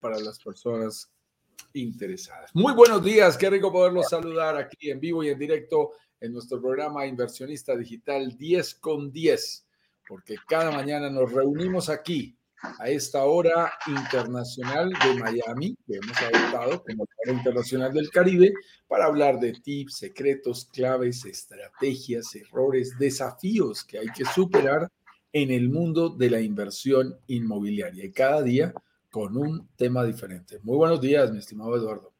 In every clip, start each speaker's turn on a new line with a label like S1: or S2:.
S1: para las personas interesadas. Muy buenos días, qué rico poderlos saludar aquí en vivo y en directo en nuestro programa Inversionista Digital 10 con 10, porque cada mañana nos reunimos aquí a esta hora internacional de Miami, que hemos adoptado como hora internacional del Caribe, para hablar de tips, secretos, claves, estrategias, errores, desafíos que hay que superar en el mundo de la inversión inmobiliaria. Y cada día con un tema diferente. Muy buenos días, mi estimado Eduardo.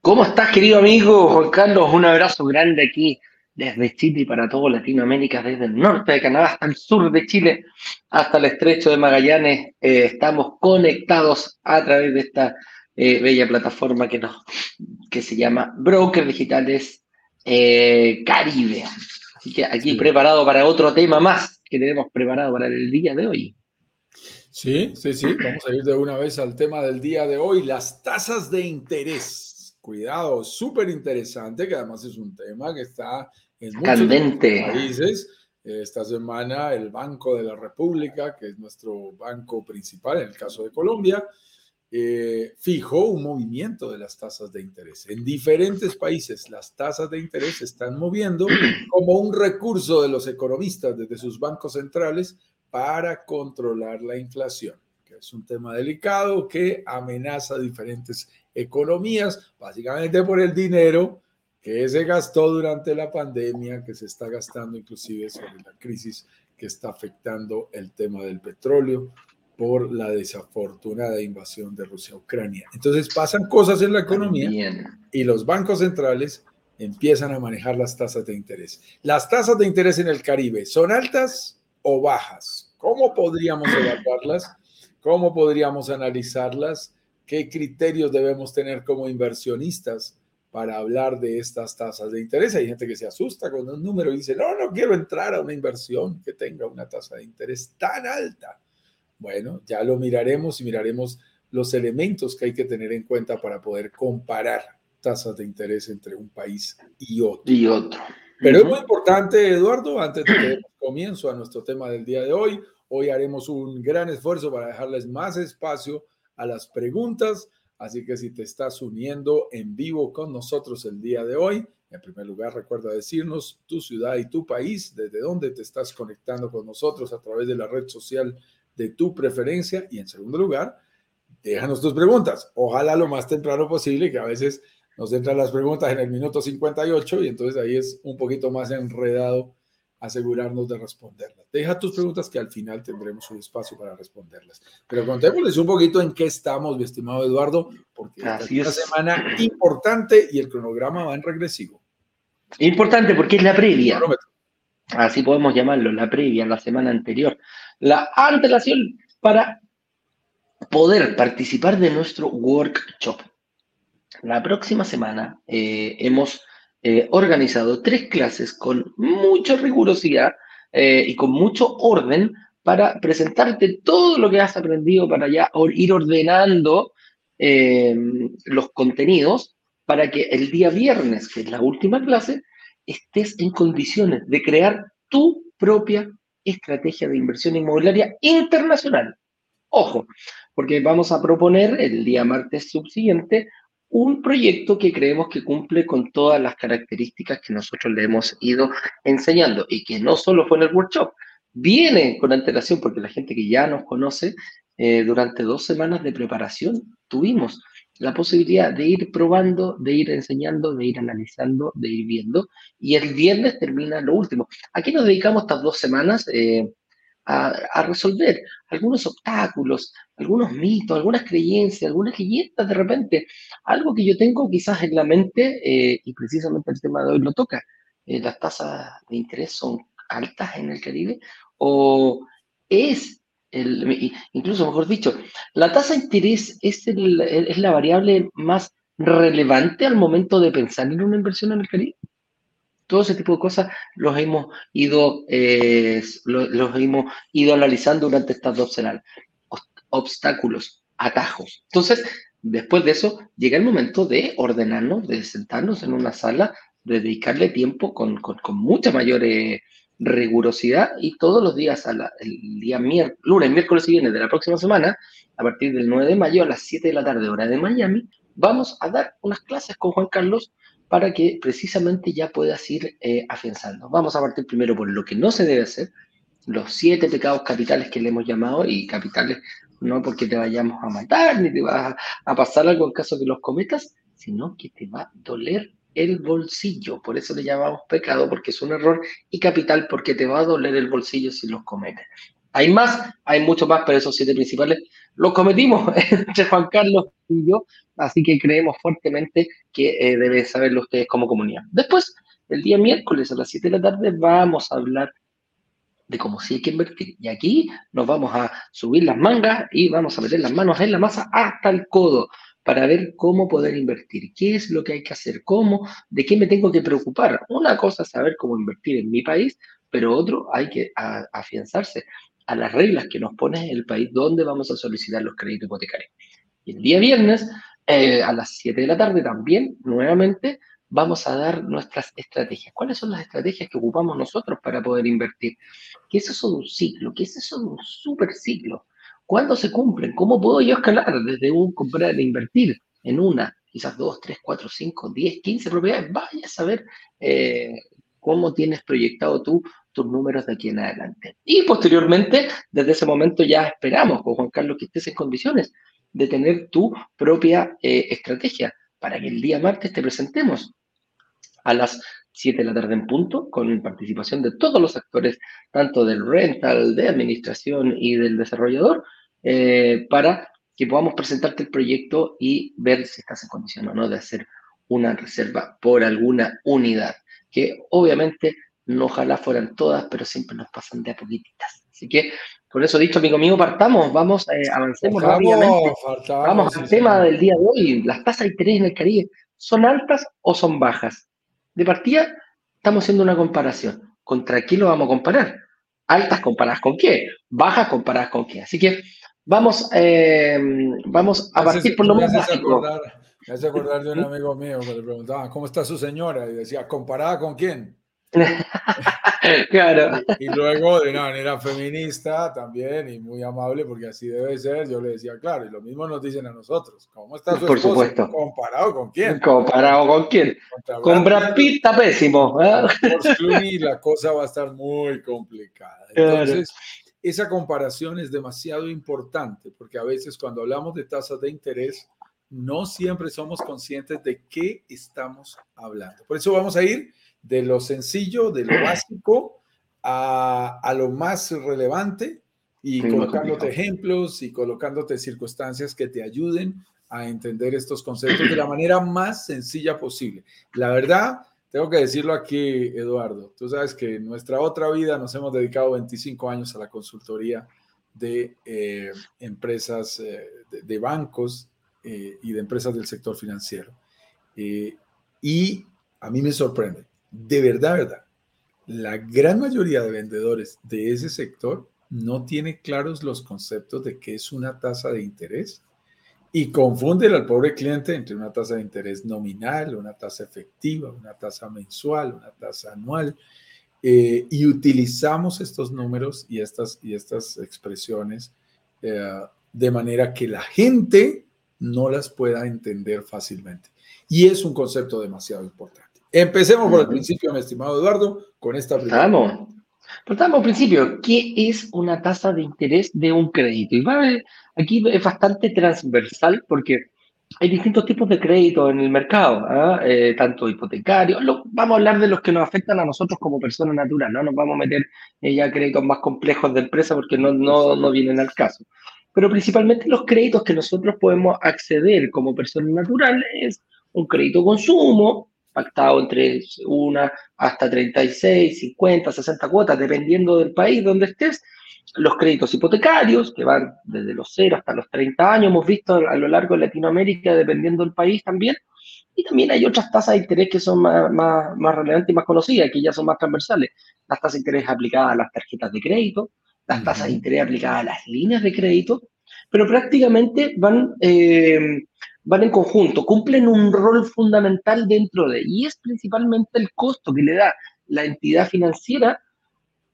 S2: ¿Cómo estás, querido amigo Juan Carlos? Un abrazo grande aquí desde Chile y para todo Latinoamérica, desde el norte de Canadá hasta el sur de Chile, hasta el estrecho de Magallanes. Eh, estamos conectados a través de esta eh, bella plataforma que, nos, que se llama Broker Digitales eh, Caribe. Así que aquí preparado para otro tema más que tenemos preparado para el día de hoy.
S1: Sí, sí, sí. Vamos a ir de una vez al tema del día de hoy, las tasas de interés. Cuidado, súper interesante, que además es un tema que está en muchos países. Esta semana el Banco de la República, que es nuestro banco principal en el caso de Colombia, eh, fijó un movimiento de las tasas de interés. En diferentes países las tasas de interés se están moviendo como un recurso de los economistas desde sus bancos centrales para controlar la inflación, que es un tema delicado que amenaza diferentes economías, básicamente por el dinero que se gastó durante la pandemia, que se está gastando inclusive sobre la crisis que está afectando el tema del petróleo por la desafortunada invasión de Rusia a Ucrania. Entonces pasan cosas en la economía y los bancos centrales empiezan a manejar las tasas de interés. Las tasas de interés en el Caribe son altas o bajas? ¿Cómo podríamos evaluarlas? ¿Cómo podríamos analizarlas? ¿Qué criterios debemos tener como inversionistas para hablar de estas tasas de interés? Hay gente que se asusta con un número y dice, no, no quiero entrar a una inversión que tenga una tasa de interés tan alta. Bueno, ya lo miraremos y miraremos los elementos que hay que tener en cuenta para poder comparar tasas de interés entre un país y otro.
S2: Y otro.
S1: Pero es muy importante, Eduardo, antes de que comienzo a nuestro tema del día de hoy, hoy haremos un gran esfuerzo para dejarles más espacio a las preguntas. Así que si te estás uniendo en vivo con nosotros el día de hoy, en primer lugar recuerda decirnos tu ciudad y tu país, desde dónde te estás conectando con nosotros a través de la red social de tu preferencia. Y en segundo lugar, déjanos tus preguntas. Ojalá lo más temprano posible, que a veces nos entran las preguntas en el minuto 58 y entonces ahí es un poquito más enredado asegurarnos de responderlas. Deja tus preguntas que al final tendremos un espacio para responderlas. Pero contémosles un poquito en qué estamos, mi estimado Eduardo, porque es una semana importante y el cronograma va en regresivo.
S2: Importante porque es la previa. Así podemos llamarlo, la previa, la semana anterior. La antelación para poder participar de nuestro workshop. La próxima semana eh, hemos eh, organizado tres clases con mucha rigurosidad eh, y con mucho orden para presentarte todo lo que has aprendido para ya ir ordenando los contenidos para que el día viernes, que es la última clase, estés en condiciones de crear tu propia estrategia de inversión inmobiliaria internacional. Ojo, porque vamos a proponer el día martes subsiguiente un proyecto que creemos que cumple con todas las características que nosotros le hemos ido enseñando y que no solo fue en el workshop, viene con antelación porque la gente que ya nos conoce, eh, durante dos semanas de preparación tuvimos la posibilidad de ir probando, de ir enseñando, de ir analizando, de ir viendo y el viernes termina lo último. Aquí nos dedicamos estas dos semanas. Eh, a, resolver algunos obstáculos, algunos mitos, algunas creencias, algunas leyendas de repente. Algo que yo tengo quizás en la mente, eh, y precisamente el tema de hoy lo toca, eh, las tasas de interés son altas en el Caribe, o es, el, incluso mejor dicho, la tasa de interés es, es la variable más relevante al momento de pensar en una inversión en el Caribe. Todo ese tipo de cosas los hemos ido, eh, los, hemos ido analizando durante estas dos semanas. Obstáculos, atajos. Entonces, después de eso, llega el momento de ordenarnos, de sentarnos en una sala, de dedicarle tiempo con, mucha mayor eh, rigurosidad y todos los días, el día miércoles, lunes, miércoles y viernes de la próxima semana, a partir del 9 de mayo a las 7 de la tarde, hora de Miami, vamos a dar unas clases con Juan Carlos para que precisamente ya puedas ir eh, afianzando. Vamos a partir primero por lo que no se debe hacer, los siete pecados capitales que le hemos llamado, y capitales no porque te vayamos a matar, ni te va a pasar algo en caso que los cometas, sino que te va a doler el bolsillo. Por eso le llamamos pecado, porque es un error, y capital, porque te va a doler el bolsillo si los cometes. Hay más, hay mucho más, pero esos siete principales los cometimos entre Juan Carlos y yo, así que creemos fuertemente que eh, deben saberlo ustedes como comunidad. Después, el día miércoles a las 7 de la tarde, vamos a hablar de cómo sí hay que invertir. Y aquí nos vamos a subir las mangas y vamos a meter las manos en la masa hasta el codo para ver cómo poder invertir, qué es lo que hay que hacer, cómo, de qué me tengo que preocupar. Una cosa es saber cómo invertir en mi país, pero otro hay que afianzarse a las reglas que nos pone el país donde vamos a solicitar los créditos hipotecarios. Y el día viernes, eh, a las 7 de la tarde también, nuevamente, vamos a dar nuestras estrategias. ¿Cuáles son las estrategias que ocupamos nosotros para poder invertir? ¿Qué es eso de un ciclo? ¿Qué es eso de un super ciclo? ¿Cuándo se cumplen? ¿Cómo puedo yo escalar desde un comprar e invertir en una, quizás dos, tres, cuatro, cinco, diez, quince propiedades? Vaya a saber eh, cómo tienes proyectado tú tus números de aquí en adelante. Y posteriormente, desde ese momento ya esperamos con Juan Carlos que estés en condiciones de tener tu propia eh, estrategia para que el día martes te presentemos a las 7 de la tarde en punto, con participación de todos los actores, tanto del rental, de administración y del desarrollador, eh, para que podamos presentarte el proyecto y ver si estás en condición o no de hacer una reserva por alguna unidad, que obviamente no ojalá fueran todas, pero siempre nos pasan de a poquititas. Así que, con eso dicho, amigo mío, partamos, vamos, eh, avancemos rápidamente. vamos al tema del día de hoy. Las tasas de interés en el Caribe, ¿son altas o son bajas? De partida, estamos haciendo una comparación. ¿Contra qué lo vamos a comparar? ¿Altas comparadas con qué? ¿Bajas comparadas con qué? Así que vamos, eh, vamos a partir por lo menos básico.
S1: Me hace acordar de un amigo mío que le preguntaba, ¿cómo está su señora? Y decía, ¿comparada con quién?
S2: claro.
S1: Y, luego, de una manera feminista también y muy amable, porque así debe ser, yo le decía, claro, y lo mismo nos dicen a nosotros. ¿Cómo está su
S2: Por supuesto.
S1: ¿Comparado con quién?
S2: ¿Comparado con quién? con Brad Pitt está pésimo. ¿eh?
S1: la cosa va a estar muy complicada. Entonces, esa comparación es demasiado importante, porque a veces cuando hablamos de tasas de interés, no siempre somos conscientes de qué estamos hablando. Por eso vamos a ir de lo sencillo, de lo básico, a, a lo más relevante y colocándote ejemplos y colocándote circunstancias que te ayuden a entender estos conceptos de la manera más sencilla posible. La verdad, tengo que decirlo aquí, Eduardo, tú sabes que en nuestra otra vida nos hemos dedicado 25 años a la consultoría de eh, empresas, eh, de, bancos eh, y de empresas del sector financiero. y a mí me sorprende de verdad, verdad, la gran mayoría de vendedores de ese sector no tiene claros los conceptos de qué es una tasa de interés y confunden al pobre cliente entre una tasa de interés nominal, una tasa efectiva, una tasa mensual, una tasa anual. Eh, y utilizamos estos números y estas, y estas expresiones eh, de manera que la gente no las pueda entender fácilmente. Y es un concepto demasiado importante. Empecemos por el principio, mi estimado Eduardo, con esta
S2: primera. Vamos. Partamos al principio. ¿Qué es una tasa de interés de un crédito? Y va aquí es bastante transversal porque hay distintos tipos de créditos en el mercado, ¿ah? eh, tanto hipotecarios. vamos a hablar de los que nos afectan a nosotros como personas naturales, no nos vamos a meter ya créditos más complejos de empresa porque no, no, no vienen al caso. Pero principalmente los créditos que nosotros podemos acceder como persona natural es un crédito consumo, pactado entre una hasta 36, 50, 60 cuotas, dependiendo del país donde estés. Los créditos hipotecarios, que van desde los 0 hasta los 30 años, hemos visto a lo largo de Latinoamérica, dependiendo del país también. Y también hay otras tasas de interés que son más, más, más relevantes y más conocidas, que ya son más transversales. Las tasas de interés aplicadas a las tarjetas de crédito, las tasas de interés aplicadas a las líneas de crédito, pero prácticamente van, eh, van en conjunto, cumplen un rol fundamental dentro de, y es principalmente el costo que le da la entidad financiera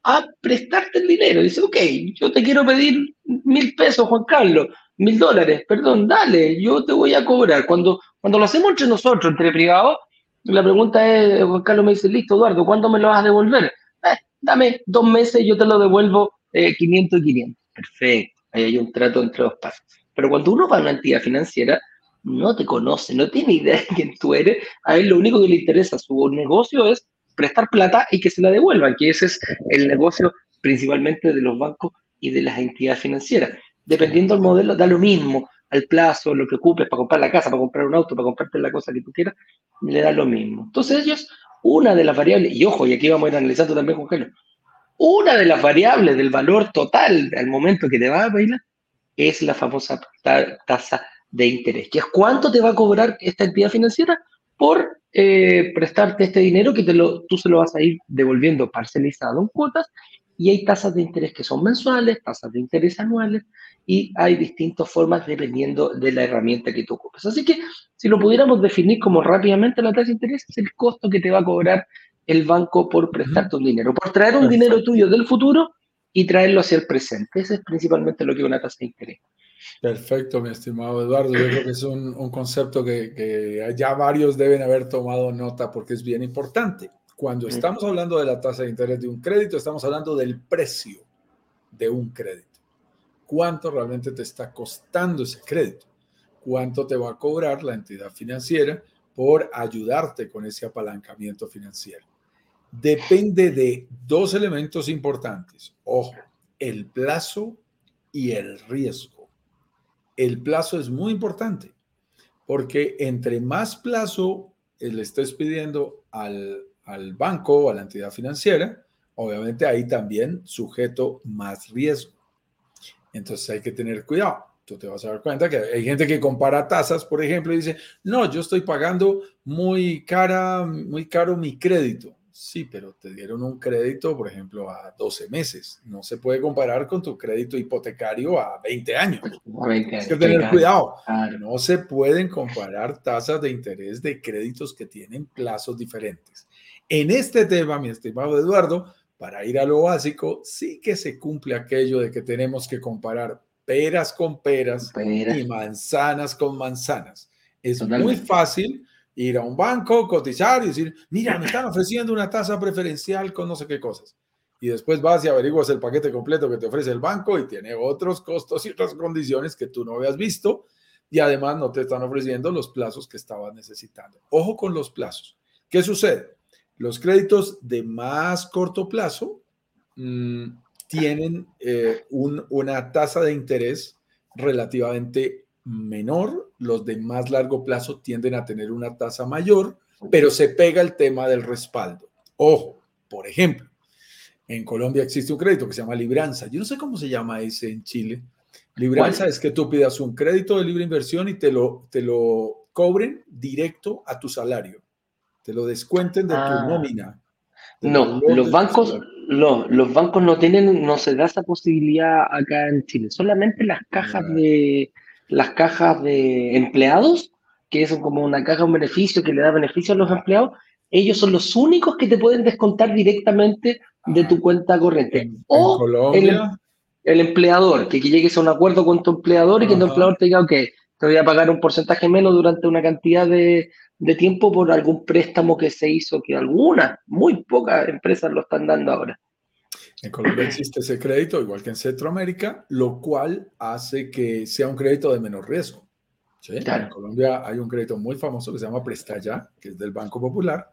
S2: a prestarte el dinero. Dice, ok, yo te quiero pedir mil pesos, Juan Carlos, mil dólares, perdón, dale, yo te voy a cobrar. Cuando, cuando lo hacemos entre nosotros, entre privados, la pregunta es, Juan Carlos me dice, listo, Eduardo, ¿cuándo me lo vas a devolver? Eh, dame dos meses, yo te lo devuelvo 500 eh, y 500. Perfecto, ahí hay un trato entre dos partes. Pero cuando uno va a una entidad financiera, no te conoce, no tiene idea de quién tú eres, a él lo único que le interesa su negocio es prestar plata y que se la devuelvan, que ese es el negocio principalmente de los bancos y de las entidades financieras. Dependiendo del modelo, da lo mismo al plazo, lo que ocupes para comprar la casa, para comprar un auto, para comprarte la cosa que tú quieras, le da lo mismo. Entonces ellos, una de las variables, y ojo, y aquí vamos a ir analizando también con Carlos, una de las variables del valor total al momento que te va a bailar es la famosa tasa de interés, que es cuánto te va a cobrar esta entidad financiera por eh, prestarte este dinero que te lo, tú se lo vas a ir devolviendo parcelizado en cuotas y hay tasas de interés que son mensuales, tasas de interés anuales y hay distintas formas dependiendo de la herramienta que tú ocupes. Así que si lo pudiéramos definir como rápidamente la tasa de interés es el costo que te va a cobrar el banco por prestarte un dinero, por traer un dinero tuyo del futuro y traerlo hacia el presente. Ese es principalmente lo que es una tasa de interés.
S1: Perfecto, mi estimado Eduardo. Yo creo que es un, un concepto que, que, ya varios deben haber tomado nota porque es bien importante. Cuando estamos hablando de la tasa de interés de un crédito, estamos hablando del precio de un crédito. ¿Cuánto realmente te está costando ese crédito? ¿Cuánto te va a cobrar la entidad financiera por ayudarte con ese apalancamiento financiero? Depende de dos elementos importantes. Ojo, el plazo y el riesgo el plazo es muy importante, porque entre más plazo le estés pidiendo al, al banco o a la entidad financiera, obviamente ahí también sujeto más riesgo. Entonces hay que tener cuidado. Tú te vas a dar cuenta que hay gente que compara tasas, por ejemplo, y dice, no, yo estoy pagando muy cara, muy caro mi crédito. Sí, pero te dieron un crédito, por ejemplo, a 12 meses. No se puede comparar con tu crédito hipotecario a 20 años. Hay que tener cuidado. No se pueden comparar tasas de interés de créditos que tienen plazos diferentes. En este tema, mi estimado Eduardo, para ir a lo básico, sí que se cumple aquello de que tenemos que comparar peras con peras y manzanas con manzanas. Es muy fácil ir a un banco, cotizar y decir, mira, me están ofreciendo una tasa preferencial con no sé qué cosas. Y después vas y averiguas el paquete completo que te ofrece el banco y tiene otros costos y otras condiciones que tú no habías visto y además no te están ofreciendo los plazos que estabas necesitando. Ojo con los plazos. ¿Qué sucede? Los créditos de más corto plazo mmm, tienen eh, un, una tasa de interés relativamente menor, los de más largo plazo tienden a tener una tasa mayor, pero se pega el tema del respaldo. Ojo, por ejemplo, en Colombia existe un crédito que se llama Libranza. Yo no sé cómo se llama ese en Chile. Libranza es que tú pidas un crédito de libre inversión y te lo, te lo cobren directo a tu salario. Te lo descuenten de tu ah. nómina.
S2: No, los bancos, no, los bancos no tienen, no se da esa posibilidad acá en Chile. Solamente las cajas de, las cajas de empleados, que son como una caja, un beneficio que le da beneficio a los empleados, ellos son los únicos que te pueden descontar directamente de tu cuenta corriente. o el, empleador, que, llegues a un acuerdo con tu empleador y que tu empleador te diga, ok, te voy a pagar un porcentaje menos durante una cantidad de, de tiempo por algún préstamo que se hizo, que algunas, muy pocas empresas lo están dando ahora.
S1: En Colombia existe ese crédito, igual que en Centroamérica, lo cual hace que sea un crédito de menor riesgo. En Colombia hay un crédito muy famoso que se llama Prestaya, que es del Banco Popular,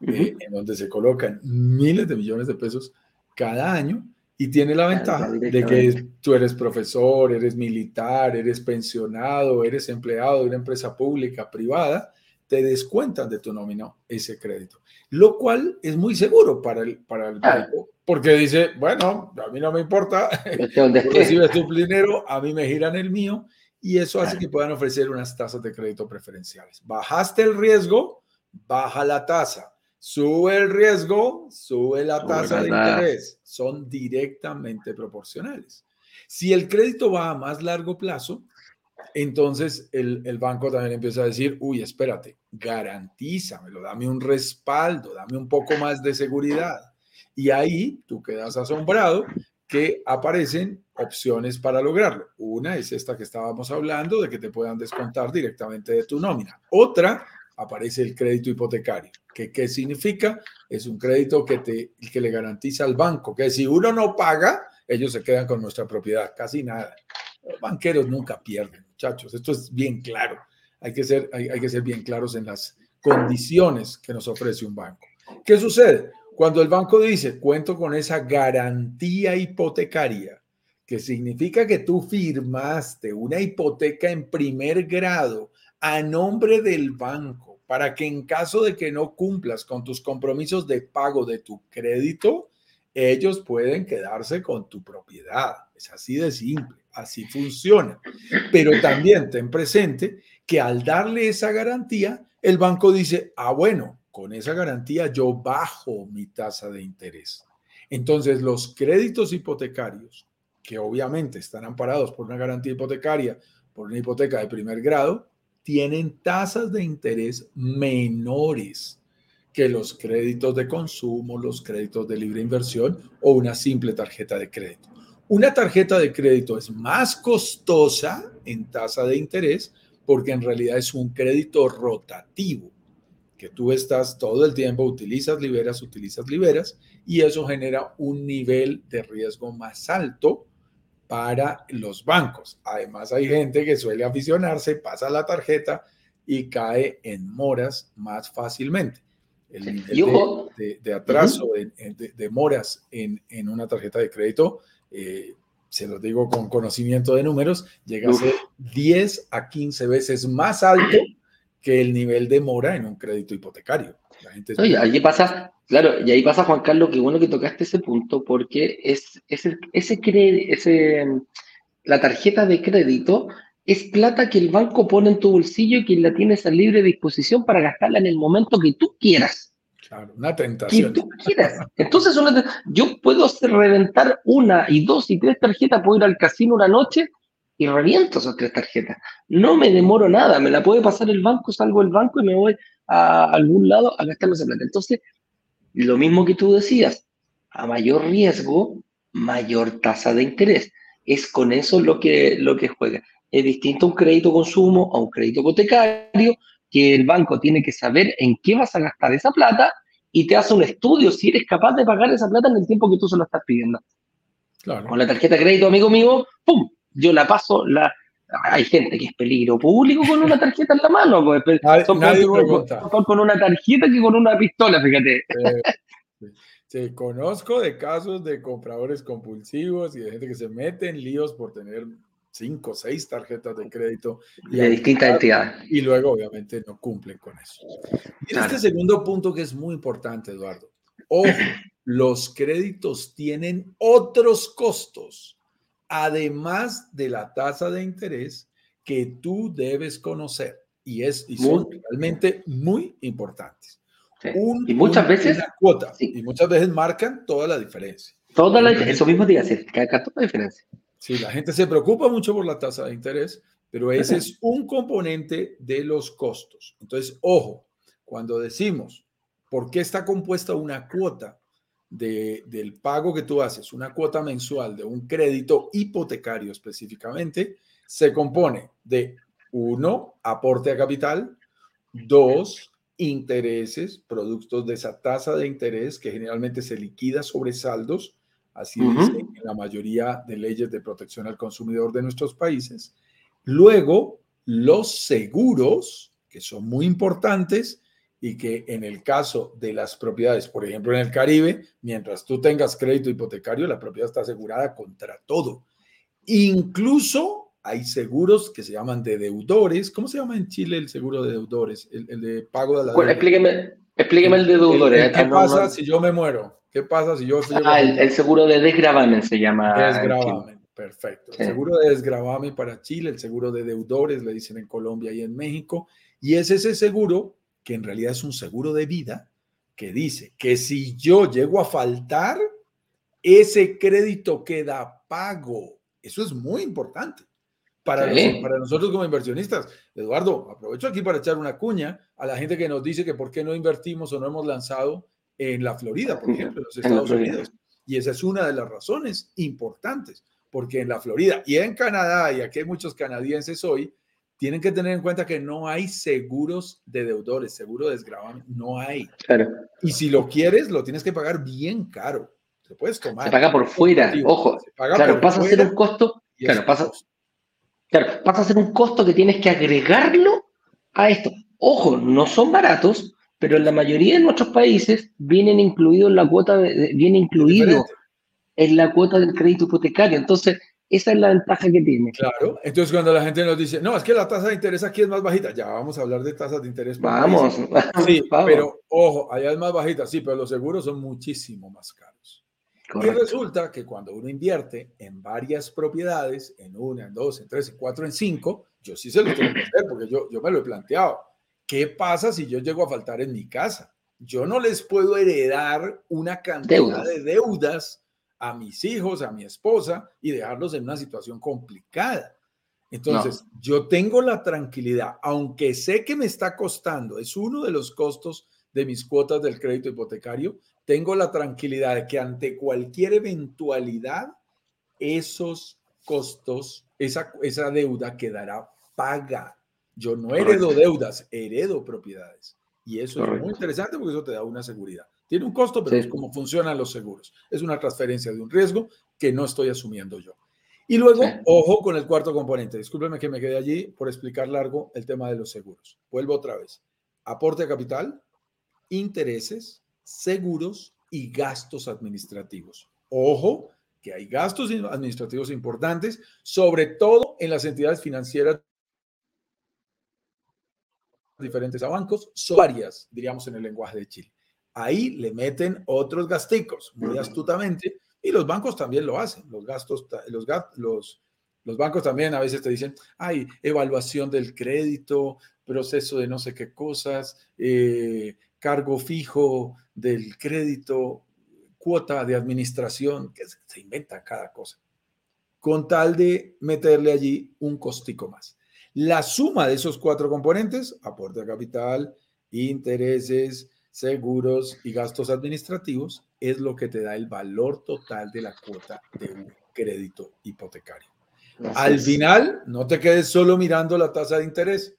S1: eh, en donde se colocan miles de millones de pesos cada año y tiene la ventaja de que tú eres profesor, eres militar, eres pensionado, eres empleado de una empresa pública, privada, te descuentan de tu nómina ese crédito, lo cual es muy seguro para el, para el banco porque dice, bueno, a mí no me importa, tú recibes tu dinero, a mí me giran el mío y eso hace que puedan ofrecer unas tasas de crédito preferenciales. Bajaste el riesgo, baja la tasa. Sube el riesgo, sube la tasa de interés. Son directamente proporcionales. Si el crédito va a más largo plazo, entonces el, el, banco también empieza a decir, uy, espérate, garantízamelo, dame un respaldo, dame un poco más de seguridad. Y ahí tú quedas asombrado que aparecen opciones para lograrlo. Una es esta que estábamos hablando, de que te puedan descontar directamente de tu nómina. Otra, aparece el crédito hipotecario. ¿Qué, qué significa? Es un crédito que, te, que le garantiza al banco que si uno no paga, ellos se quedan con nuestra propiedad, casi nada. Los banqueros nunca pierden, muchachos. Esto es bien claro. Hay que ser, hay, hay que ser bien claros en las condiciones que nos ofrece un banco. ¿Qué sucede? Cuando el banco dice, cuento con esa garantía hipotecaria, que significa que tú firmaste una hipoteca en primer grado a nombre del banco para que en caso de que no cumplas con tus compromisos de pago de tu crédito, ellos pueden quedarse con tu propiedad. Es así de simple, así funciona. Pero también ten presente que al darle esa garantía, el banco dice, ah, bueno, con esa garantía yo bajo mi tasa de interés. Entonces, los créditos hipotecarios, que obviamente están amparados por una garantía hipotecaria, por una hipoteca de primer grado, tienen tasas de interés menores que los créditos de consumo, los créditos de libre inversión o una simple tarjeta de crédito. Una tarjeta de crédito es más costosa en tasa de interés porque en realidad es un crédito rotativo que tú estás todo el tiempo, utilizas, liberas, utilizas, liberas, y eso genera un nivel de riesgo más alto para los bancos. Además, hay gente que suele aficionarse, pasa la tarjeta y cae en moras más fácilmente. El nivel de, atraso, de, moras en, una tarjeta de crédito, eh, se lo digo con conocimiento de números, llega a ser 10 a 15 veces más alto que el nivel de mora en un crédito hipotecario.
S2: La ahí pasa, claro, y ahí pasa, Juan Carlos, qué bueno que tocaste ese punto, porque es, ese, ese, la tarjeta de crédito es plata que el banco pone en tu bolsillo y que la tienes a libre disposición para gastarla en el momento que tú quieras.
S1: Claro, una tentación.
S2: Que tú quieras. Entonces, yo puedo hacer reventar una y dos y tres tarjetas, puedo ir al casino una noche y reviento esas tres tarjetas. No me demoro nada, me la puede pasar el banco, salgo del banco y me voy a algún lado a gastarme esa plata. Entonces, lo mismo que tú decías, a mayor riesgo, mayor tasa de interés. Es con eso lo que, lo que juega. Es distinto un crédito consumo a un crédito hipotecario, que el banco tiene que saber en qué vas a gastar esa plata y te hace un estudio si eres capaz de pagar esa plata en el tiempo que tú se lo estás pidiendo. Claro. Con la tarjeta de crédito, amigo mío, ¡pum! Yo la paso, la, hay gente que es peligro público con una tarjeta en la mano, pues, nadie, con, una tarjeta que con una pistola, fíjate.
S1: sí, conozco de casos de compradores compulsivos y de gente que se mete en líos por tener cinco o seis tarjetas de crédito.
S2: Y de distintas entidades.
S1: Y luego, obviamente, no cumplen con eso. Y este segundo punto que es muy importante, Eduardo. Ojo, los créditos tienen otros costos además de la tasa de interés que tú debes conocer y, es, y son realmente muy importantes.
S2: y muchas veces...
S1: Cuota, Y muchas veces marcan toda la diferencia.
S2: Toda la eso mismo diga, toda la diferencia.
S1: Sí, la gente se preocupa mucho por la tasa de interés, pero ese es un componente de los costos. Entonces, ojo, cuando decimos por qué está compuesta una cuota, del pago que tú haces, una cuota mensual de un crédito hipotecario específicamente, se compone de uno, aporte a capital, dos, intereses, productos de esa tasa de interés que generalmente se liquida sobre saldos, así dice en la mayoría de leyes de protección al consumidor de nuestros países. Luego, los seguros, que son muy importantes, y que en el caso de las propiedades, por ejemplo en el Caribe, mientras tú tengas crédito hipotecario, la propiedad está asegurada contra todo. Incluso hay seguros que se llaman de deudores. ¿Cómo se llama en Chile el seguro de deudores? El, de pago de la
S2: deuda. explíqueme, explíqueme el de deudores.
S1: ¿Qué pasa si yo me muero? ¿Qué pasa si yo...
S2: Ah, el, seguro de desgravamen se llama. Desgravamen.
S1: Perfecto. El seguro de desgravame para Chile, el seguro de deudores, le dicen en Colombia y en México, y es ese seguro que en realidad es un seguro de vida que dice que si yo llego a faltar, ese crédito queda pago. Eso es muy importante para, para nosotros como inversionistas. Eduardo, aprovecho aquí para echar una cuña a la gente que nos dice que por qué no invertimos o no hemos lanzado en la Florida, por ejemplo, en los Estados Unidos. Y esa es una de las razones importantes, porque en la Florida y en Canadá, y aquí hay muchos canadienses hoy, tienen que tener en cuenta que no hay seguros de deudores, seguro de desgravamen, no hay. Y si lo quieres, lo tienes que pagar bien caro. Se puedes tomar.
S2: Se paga por fuera, ojo. claro, pasa a ser un costo. Claro, pasa, claro, pasa a ser un costo que tienes que agregarlo a esto. Ojo, no son baratos, pero en la mayoría de nuestros países vienen incluidos en la cuota, de, viene incluido en la cuota del crédito hipotecario. Entonces, esa es la ventaja que tiene.
S1: Claro, entonces cuando la gente nos dice, no, es que la tasa de interés aquí es más bajita, ya vamos a hablar de tasas de interés.
S2: Vamos,
S1: sí, pero ojo, allá es más bajita, sí, pero los seguros son muchísimo más caros. Y resulta que cuando uno invierte en varias propiedades, en una, en dos, en tres, en cuatro, en cinco, yo sí se lo tengo que hacer porque yo, yo me lo he planteado. ¿Qué pasa si yo llego a faltar en mi casa? Yo no les puedo heredar una cantidad de deudas a mis hijos, a mi esposa y dejarlos en una situación complicada. Entonces, yo tengo la tranquilidad, aunque sé que me está costando, es uno de los costos de mis cuotas del crédito hipotecario, tengo la tranquilidad de que ante cualquier eventualidad, esos costos, esa, esa deuda quedará paga. Yo no heredo deudas, heredo propiedades. Y eso es muy interesante porque eso te da una seguridad. Tiene un costo, pero es como funcionan los seguros. Es una transferencia de un riesgo que no estoy asumiendo yo. Y luego, ojo con el cuarto componente. Discúlpeme que me quedé allí por explicar largo el tema de los seguros. Vuelvo otra vez. Aporte a capital, intereses, seguros y gastos administrativos. Ojo que hay gastos administrativos importantes, sobre todo en las entidades financieras diferentes a bancos, son varias, diríamos en el lenguaje de Chile. Ahí le meten otros gasticos muy astutamente y los bancos también lo hacen. Los gastos, los, los, los bancos también a veces te dicen, hay evaluación del crédito, proceso de no sé qué cosas, eh, cargo fijo del crédito, cuota de administración, que se inventa cada cosa, con tal de meterle allí un costico más. La suma de esos cuatro componentes, aporte a capital, intereses, seguros y gastos administrativos, es lo que te da el valor total de la cuota de un crédito hipotecario. Al final, no te quedes solo mirando la tasa de interés,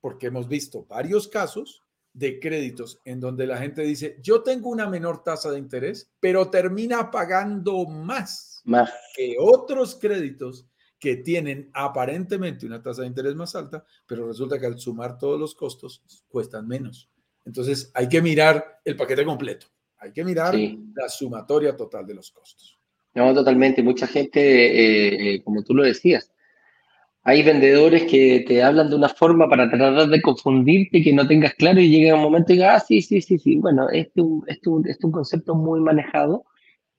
S1: porque hemos visto varios casos de créditos en donde la gente dice, yo tengo una menor tasa de interés, pero termina pagando más, más. que otros créditos que tienen aparentemente una tasa de interés más alta, pero resulta que al sumar todos los costos cuestan menos. Entonces hay que mirar el paquete completo, hay que mirar la sumatoria total de los costos.
S2: No, totalmente. Mucha gente, eh, eh, como tú lo decías, hay vendedores que te hablan de una forma para tratar de confundirte, que no tengas claro y llega un momento y digas, ah, sí, sí, sí, sí. Bueno, este, este, este es un concepto muy manejado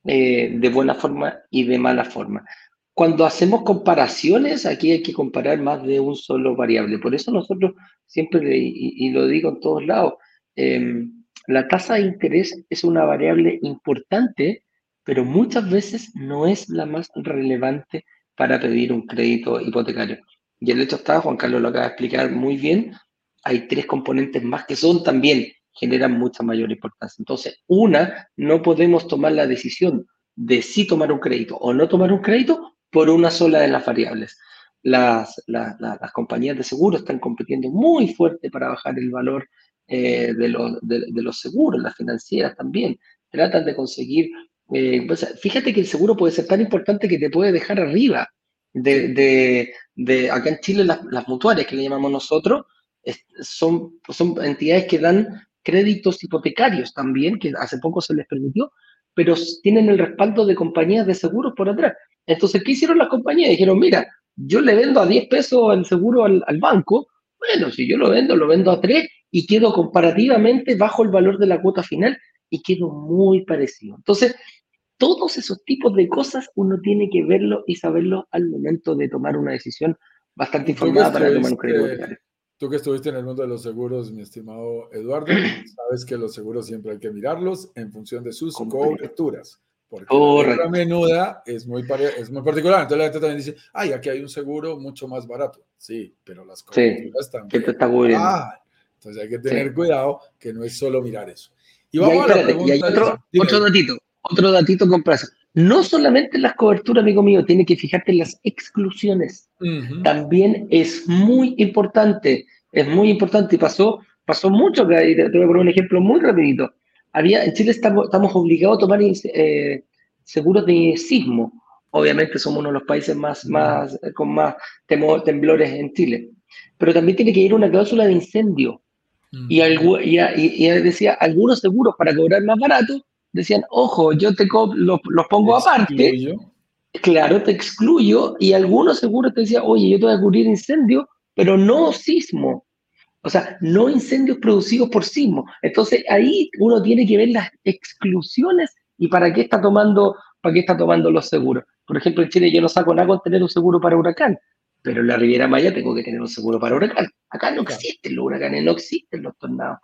S2: eh, de buena forma y de mala forma. Cuando hacemos comparaciones, aquí hay que comparar más de un solo variable. Por eso nosotros siempre, y, lo digo en todos lados, em, la tasa de interés es una variable importante, pero muchas veces no es la más relevante para pedir un crédito hipotecario. Y el hecho está, Juan Carlos lo acaba de explicar muy bien, hay tres componentes más que son también, generan mucha mayor importancia. Entonces, una, no podemos tomar la decisión de si tomar un crédito o no tomar un crédito por una sola de las variables. Las, las compañías de seguro están compitiendo muy fuerte para bajar el valor eh, de, de, los seguros, las financieras también. Tratan de conseguir, eh, pues, fíjate que el seguro puede ser tan importante que te puede dejar arriba. De, de acá en Chile las, las, mutuarias que le llamamos nosotros son, son entidades que dan créditos hipotecarios también, que hace poco se les permitió, pero tienen el respaldo de compañías de seguros por atrás. Entonces, ¿qué hicieron las compañías? Dijeron, mira, yo le vendo a 10 pesos el seguro al, banco, bueno, si yo lo vendo, lo vendo a 3 y quedo comparativamente bajo el valor de la cuota final y quedo muy parecido. Entonces, todos esos tipos de cosas uno tiene que verlo y saberlo al momento de tomar una decisión bastante informada para tomar un crédito
S1: Tú que estuviste en el mundo de los seguros, mi estimado Eduardo, sabes que los seguros siempre hay que mirarlos en función de sus coberturas. Porque la menuda es muy, es muy particular. Entonces la gente también dice, ay, aquí hay un seguro mucho más barato. Sí, pero las coberturas también. Ah, entonces hay que tener cuidado que no es solo mirar eso.
S2: Y, vamos a y hay otro, otro datito, otro datito con plazo. No solamente las coberturas, amigo mío, tiene que fijarte en las exclusiones. También es muy importante, es muy importante y pasó, pasó mucho, te, te voy a poner un ejemplo muy rapidito había, en Chile estamos, obligados a tomar eh, seguros de sismo. Obviamente somos uno de los países más, más, eh, con más temblores en Chile. Pero también tiene que ir una cláusula de incendio. Y, y, decía, algunos seguros para cobrar más barato, decían, ojo, yo te los, los pongo aparte. Claro, te excluyo. Y algunos seguros te decían, oye, yo te voy a cubrir incendio, pero no sismo. O sea, no incendios producidos por sismo. Entonces ahí uno tiene que ver las exclusiones y para qué está tomando, para qué está tomando los seguros. Por ejemplo, en Chile yo no saco nada con tener un seguro para huracán, pero en la Riviera Maya tengo que tener un seguro para huracán. Acá no existen los huracanes, no existen los tornados.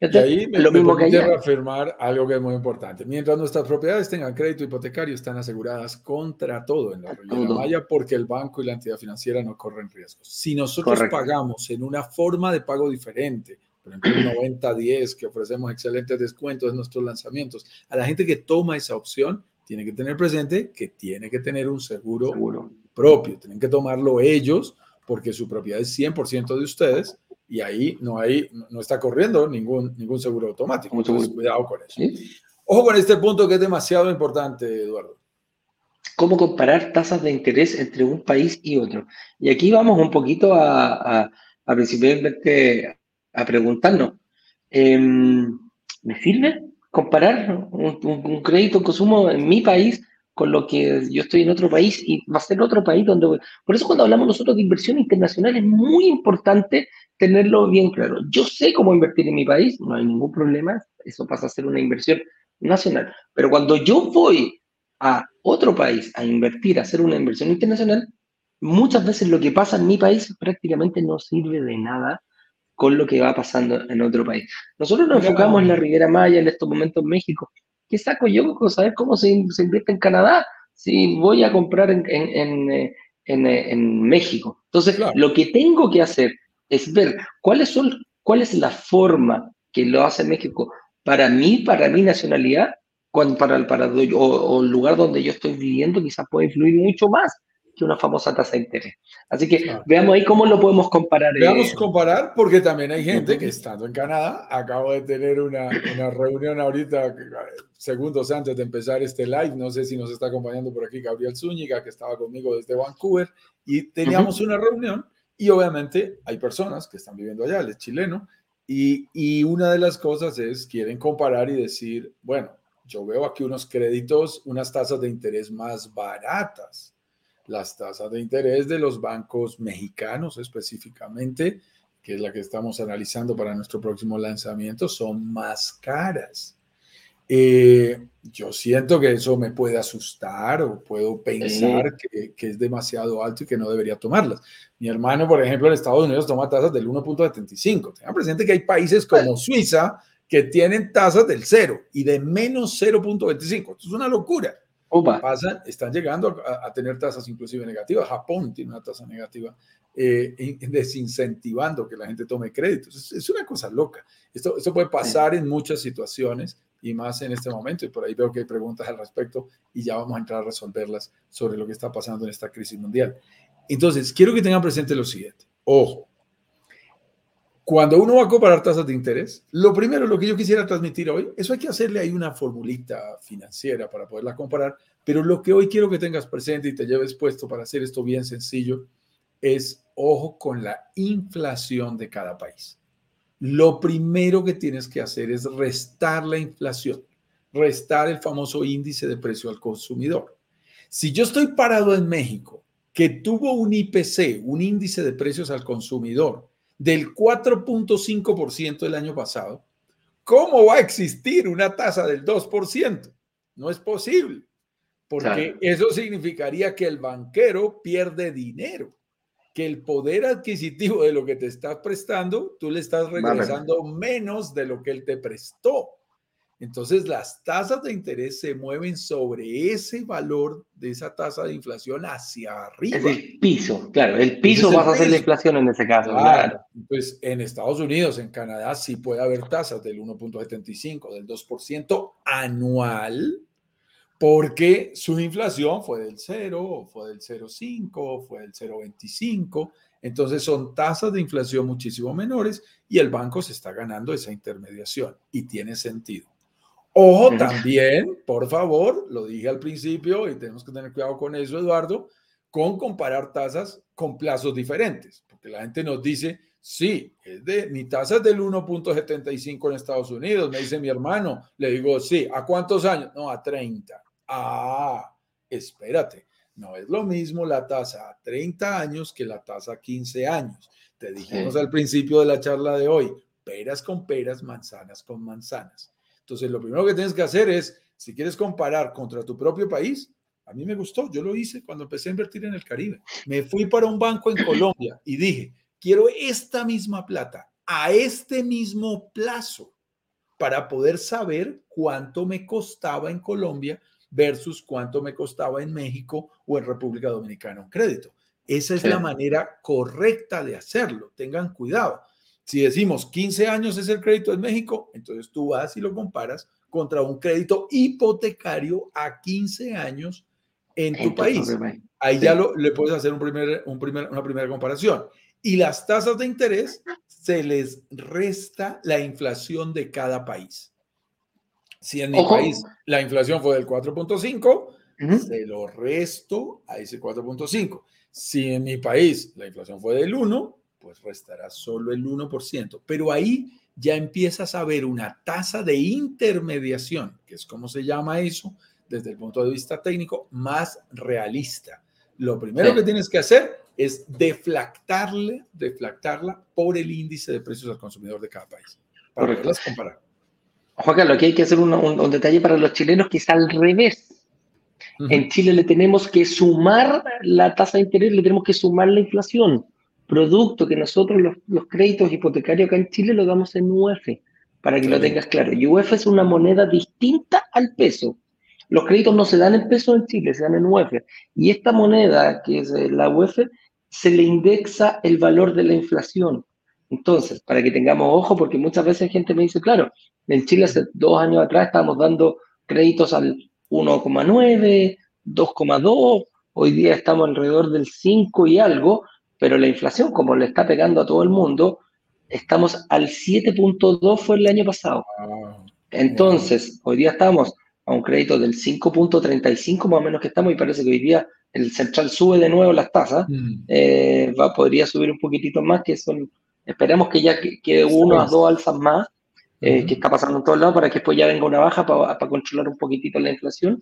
S1: Y ahí me, lo mismo que afirmar algo que es muy importante. Mientras nuestras propiedades tengan crédito hipotecario, están aseguradas contra todo en la Riviera Maya porque el banco y la entidad financiera no corren riesgos. Si nosotros pagamos en una forma de pago diferente, por ejemplo, 90-10, que ofrecemos excelentes descuentos en nuestros lanzamientos, a la gente que toma esa opción, tiene que tener presente que tiene que tener un seguro, seguro. propio, tienen que tomarlo ellos porque su propiedad es 100% de ustedes y ahí no, hay, no está corriendo ningún, ningún seguro automático. Entonces, cuidado con eso. Ojo con este punto que es demasiado importante, Eduardo.
S2: ¿Cómo comparar tasas de interés entre un país y otro? Y aquí vamos un poquito a, a, a principalmente a preguntarnos, em, ¿me sirve comparar un, crédito consumo en mi país con lo que yo estoy en otro país y va a ser otro país donde... Por eso cuando hablamos nosotros de inversión internacional es muy importante tenerlo bien claro. Yo sé cómo invertir en mi país, no hay ningún problema, eso pasa a ser una inversión nacional. Pero cuando yo voy a otro país a invertir, a hacer una inversión internacional, muchas veces lo que pasa en mi país prácticamente no sirve de nada con lo que va pasando en otro país. Nosotros nos enfocamos en la Riviera Maya, en estos momentos en México, ¿qué saco yo con saber cómo se, invierte en Canadá si voy a comprar en, en, en, eh, México? Entonces, lo que tengo que hacer es ver cuáles son, cuál es la forma que lo hace México para mí, para mi nacionalidad, para, para, o, o el lugar donde yo estoy viviendo, quizás puede influir mucho más una famosa tasa de interés. Así que veamos ahí cómo lo podemos comparar.
S1: Veamos comparar, porque también hay gente que estando en Canadá, acabo de tener una, una reunión ahorita, segundos antes de empezar este live, no sé si nos está acompañando por aquí Gabriel Zúñiga, que estaba conmigo desde Vancouver, y teníamos una reunión y obviamente hay personas que están viviendo allá, es chileno, y, y una de las cosas es, quieren comparar y decir, bueno, yo veo aquí unos créditos, unas tasas de interés más baratas las tasas de interés de los bancos mexicanos específicamente, que es la que estamos analizando para nuestro próximo lanzamiento, son más caras. Eh, yo siento que eso me puede asustar o puedo pensar que, que, es demasiado alto y que no debería tomarlas. Mi hermano, por ejemplo, en Estados Unidos toma tasas del 1.75. Tengan presente que hay países como Suiza que tienen tasas del 0 y de menos 0.25. Esto es una locura. Pasan, están llegando a, tener tasas inclusive negativas. Japón tiene una tasa negativa, eh, desincentivando que la gente tome créditos. Es, una cosa loca. Esto, esto puede pasar en muchas situaciones y más en este momento. Y por ahí veo que hay preguntas al respecto y ya vamos a entrar a resolverlas sobre lo que está pasando en esta crisis mundial. Entonces, quiero que tengan presente lo siguiente. Ojo, cuando uno va a comparar tasas de interés, lo primero, lo que yo quisiera transmitir hoy, eso hay que hacerle ahí una formulita financiera para poderla comparar, pero lo que hoy quiero que tengas presente y te lleves puesto para hacer esto bien sencillo es, ojo con la inflación de cada país. Lo primero que tienes que hacer es restar la inflación, restar el famoso índice de precio al consumidor. Si yo estoy parado en México, que tuvo un IPC, un índice de precios al consumidor, del 4.5% el año pasado, ¿cómo va a existir una tasa del 2%? No es posible. porque eso significaría que el banquero pierde dinero, que el poder adquisitivo de lo que te estás prestando, tú le estás regresando menos de lo que él te prestó. Entonces las tasas de interés se mueven sobre ese valor de esa tasa de inflación hacia arriba.
S2: Es el piso, claro, el piso va a ser la inflación en ese caso. Claro.
S1: Pues en Estados Unidos, en Canadá, sí puede haber tasas del 1.75, del 2% anual, porque su inflación fue del 0, fue del 0.5, fue del 0.25. Entonces son tasas de inflación muchísimo menores y el banco se está ganando esa intermediación y tiene sentido. Ojo también, por favor, lo dije al principio y tenemos que tener cuidado con eso, Eduardo, con comparar tasas con plazos diferentes, porque la gente nos dice, sí, es de, mi tasa es del 1.75 en Estados Unidos, me dice mi hermano, le digo, sí, ¿a cuántos años? No, a 30. Ah, espérate, no es lo mismo la tasa a 30 años que la tasa a 15 años. Te dijimos al principio de la charla de hoy, peras con peras, manzanas con manzanas. Entonces, lo primero que tienes que hacer es, si quieres comparar contra tu propio país, a mí me gustó, yo lo hice cuando empecé a invertir en el Caribe. Me fui para un banco en Colombia y dije, quiero esta misma plata a este mismo plazo para poder saber cuánto me costaba en Colombia versus cuánto me costaba en México o en República Dominicana un crédito. Esa es la manera correcta de hacerlo. Tengan cuidado. Si decimos 15 años es el crédito en México, entonces tú vas y lo comparas contra un crédito hipotecario a 15 años en tu país. Ahí ya lo, le puedes hacer un primer, un primer, una primera comparación. Y las tasas de interés se les resta la inflación de cada país. Si en mi país la inflación fue del 4.5, se lo resto a ese 4.5. Si en mi país la inflación fue del 1, pues restará solo el 1%. Pero ahí ya empiezas a ver una tasa de intermediación, que es como se llama eso desde el punto de vista técnico, más realista. Lo primero que tienes que hacer es deflactarle, deflactarla por el índice de precios al consumidor de cada país, para poderlas comparar.
S2: Juan aquí hay que hacer un, detalle para los chilenos que es al revés. En Chile le tenemos que sumar la tasa de interés, le tenemos que sumar la inflación producto que nosotros los, créditos hipotecarios acá en Chile lo damos en UF, para que lo tengas claro. Y UF es una moneda distinta al peso. Los créditos no se dan en peso en Chile, se dan en UF. Y esta moneda, que es eh, la UF, se le indexa el valor de la inflación. Entonces, para que tengamos ojo, porque muchas veces gente me dice, claro, en Chile hace dos años atrás estábamos dando créditos al 1,9, 2,2, hoy día estamos alrededor del 5 y algo, pero la inflación, como le está pegando a todo el mundo, estamos al 7.2 fue el año pasado. Ah, Entonces, hoy día estamos a un crédito del 5.35 más o menos que estamos y parece que hoy día el central sube de nuevo las tasas, mm. eh, va, podría subir un poquitito más, que son, esperemos que ya quede uno a dos alzas más, eh, que está pasando en todos lados, para que después ya venga una baja para, controlar un poquitito la inflación.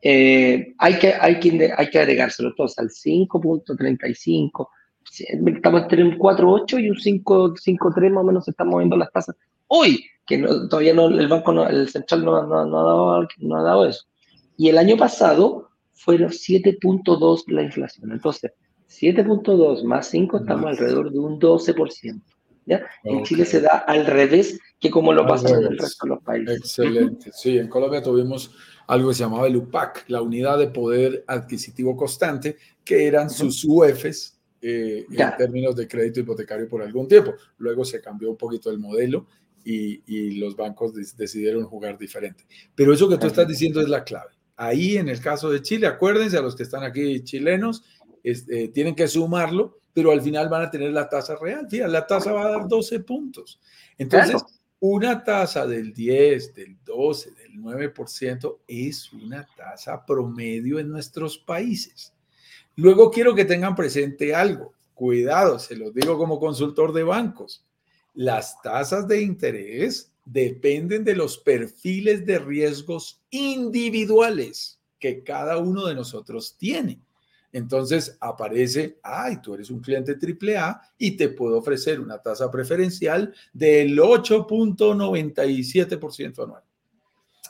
S2: Eh, hay, que, hay, que, hay que agregárselo todos al 5.35, estamos entre un 4.8 y un 5.3 más o menos se están moviendo las tasas. Hoy, que todavía no, el banco, el central no, no, ha dado, no ha dado eso. Y el año pasado fueron 7.2 la inflación. Entonces, 7.2 más 5 estamos alrededor de un 12%. ¿ya? En Chile se da al revés que como lo pasa en el resto de los países.
S1: Excelente. Sí, en Colombia tuvimos algo que se llamaba el UPAC, la Unidad de Poder Adquisitivo Constante, que eran sus UEFs eh, en términos de crédito hipotecario por algún tiempo. Luego se cambió un poquito el modelo y, los bancos decidieron jugar diferente. Pero eso que tú estás diciendo es la clave. Ahí en el caso de Chile, acuérdense a los que están aquí chilenos, este, tienen que sumarlo, pero al final van a tener la tasa real. Fíjate, la tasa va a dar 12 puntos. Entonces, una tasa del 10, del 12, del 9% es una tasa promedio en nuestros países. Luego quiero que tengan presente algo. Cuidado, se los digo como consultor de bancos. Las tasas de interés dependen de los perfiles de riesgos individuales que cada uno de nosotros tiene. Entonces aparece, ay, tú eres un cliente AAA y te puedo ofrecer una tasa preferencial del 8.97% anual.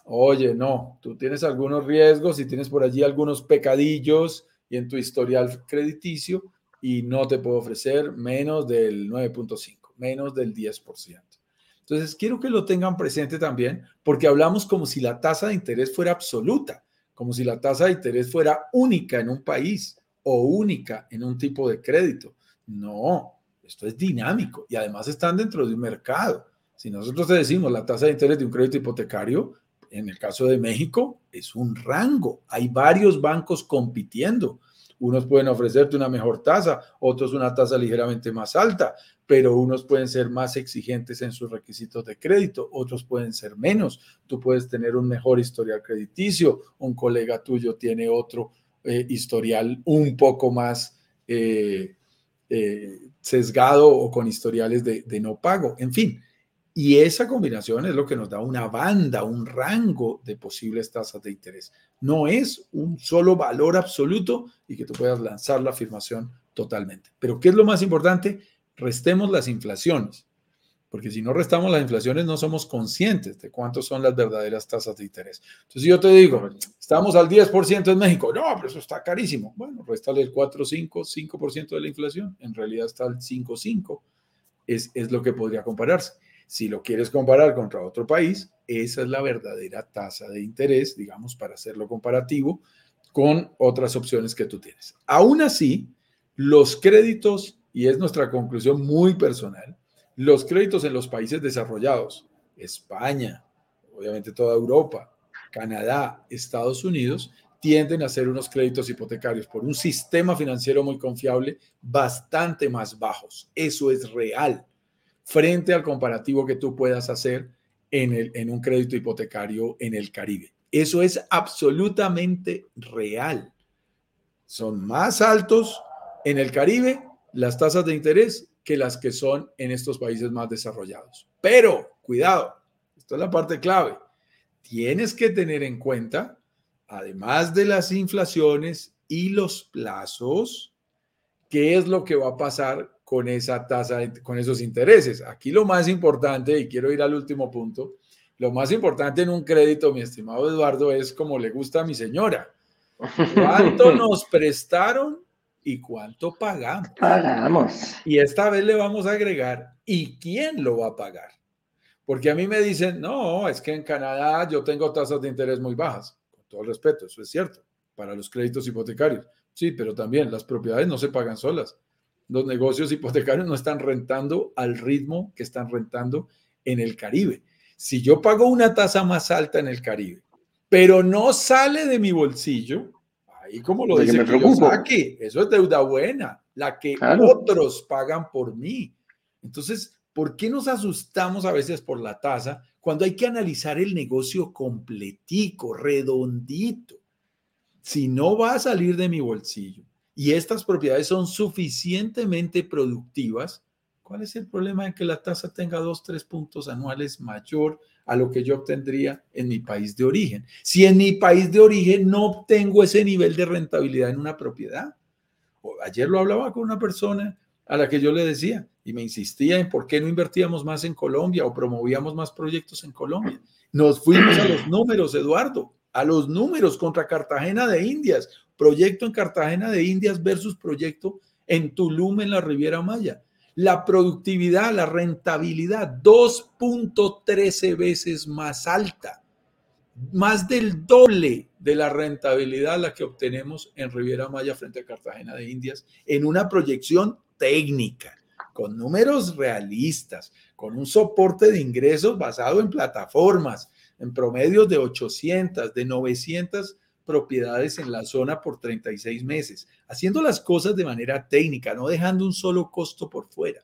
S1: oye, no, tú tienes algunos riesgos y tienes por allí algunos pecadillos y en tu historial crediticio y no te puedo ofrecer menos del 9.5, menos del 10%. Entonces, quiero que lo tengan presente también porque hablamos como si la tasa de interés fuera absoluta, como si la tasa de interés fuera única en un país o única en un tipo de crédito. No, esto es dinámico y además están dentro de un mercado. Si nosotros te decimos la tasa de interés de un crédito hipotecario, en el caso de México, es un rango. Hay varios bancos compitiendo. Unos pueden ofrecerte una mejor tasa, otros una tasa ligeramente más alta, pero unos pueden ser más exigentes en sus requisitos de crédito, otros pueden ser menos. Tú puedes tener un mejor historial crediticio, un colega tuyo tiene otro eh, historial un poco más eh, eh, sesgado o con historiales de, de no pago. En fin, y esa combinación es lo que nos da una banda, un rango de posibles tasas de interés. No es un solo valor absoluto y que tú puedas lanzar la afirmación totalmente. Pero ¿qué es lo más importante? Restemos las inflaciones, porque si no restamos las inflaciones no somos conscientes de cuántos son las verdaderas tasas de interés. Entonces, si yo te digo, estamos al 10% en México, no, pero eso está carísimo. Bueno, restale el 4, 5, 5% de la inflación, en realidad está al 5, 5, es, es lo que podría compararse. Si lo quieres comparar contra otro país, esa es la verdadera tasa de interés, digamos, para hacerlo comparativo con otras opciones que tú tienes. Aún así, los créditos, y es nuestra conclusión muy personal, los créditos en los países desarrollados, España, obviamente toda Europa, Canadá, Estados Unidos, tienden a ser unos créditos hipotecarios por un sistema financiero muy confiable bastante más bajos. Eso es real frente al comparativo que tú puedas hacer en, el, en un crédito hipotecario en el Caribe. Eso es absolutamente real. Son más altos en el Caribe las tasas de interés que las que son en estos países más desarrollados. Pero, cuidado, esto es la parte clave. Tienes que tener en cuenta, además de las inflaciones y los plazos, qué es lo que va a pasar con esa tasa, con esos intereses. Aquí lo más importante, y quiero ir al último punto, lo más importante en un crédito, mi estimado Eduardo, es como le gusta a mi señora. ¿Cuánto nos prestaron y cuánto pagamos?
S2: Pagamos.
S1: Y esta vez le vamos a agregar, ¿y quién lo va a pagar? Porque a mí me dicen, no, es que en Canadá yo tengo tasas de interés muy bajas. Con todo el respeto, eso es cierto, para los créditos hipotecarios. Sí, pero también las propiedades no se pagan solas los negocios hipotecarios no están rentando al ritmo que están rentando en el Caribe. Si yo pago una tasa más alta en el Caribe, pero no sale de mi bolsillo, ahí como lo dice aquí, eso es deuda buena, la que otros pagan por mí. Entonces, ¿por qué nos asustamos a veces por la tasa cuando hay que analizar el negocio completico, redondito? Si no va a salir de mi bolsillo, y estas propiedades son suficientemente productivas, ¿cuál es el problema en que la tasa tenga dos, tres puntos anuales mayor a lo que yo obtendría en mi país de origen? Si en mi país de origen no obtengo ese nivel de rentabilidad en una propiedad. Ayer lo hablaba con una persona a la que yo le decía y me insistía en por qué no invertíamos más en Colombia o promovíamos más proyectos en Colombia. Nos fuimos a los números, Eduardo, a los números contra Cartagena de Indias, proyecto en Cartagena de Indias versus proyecto en Tulum, en la Riviera Maya. La productividad, la rentabilidad, 2.13 veces más alta, más del doble de la rentabilidad la que obtenemos en Riviera Maya frente a Cartagena de Indias en una proyección técnica, con números realistas, con un soporte de ingresos basado en plataformas, en promedios de 800, de 900 propiedades en la zona por 36 meses, haciendo las cosas de manera técnica, no dejando un solo costo por fuera.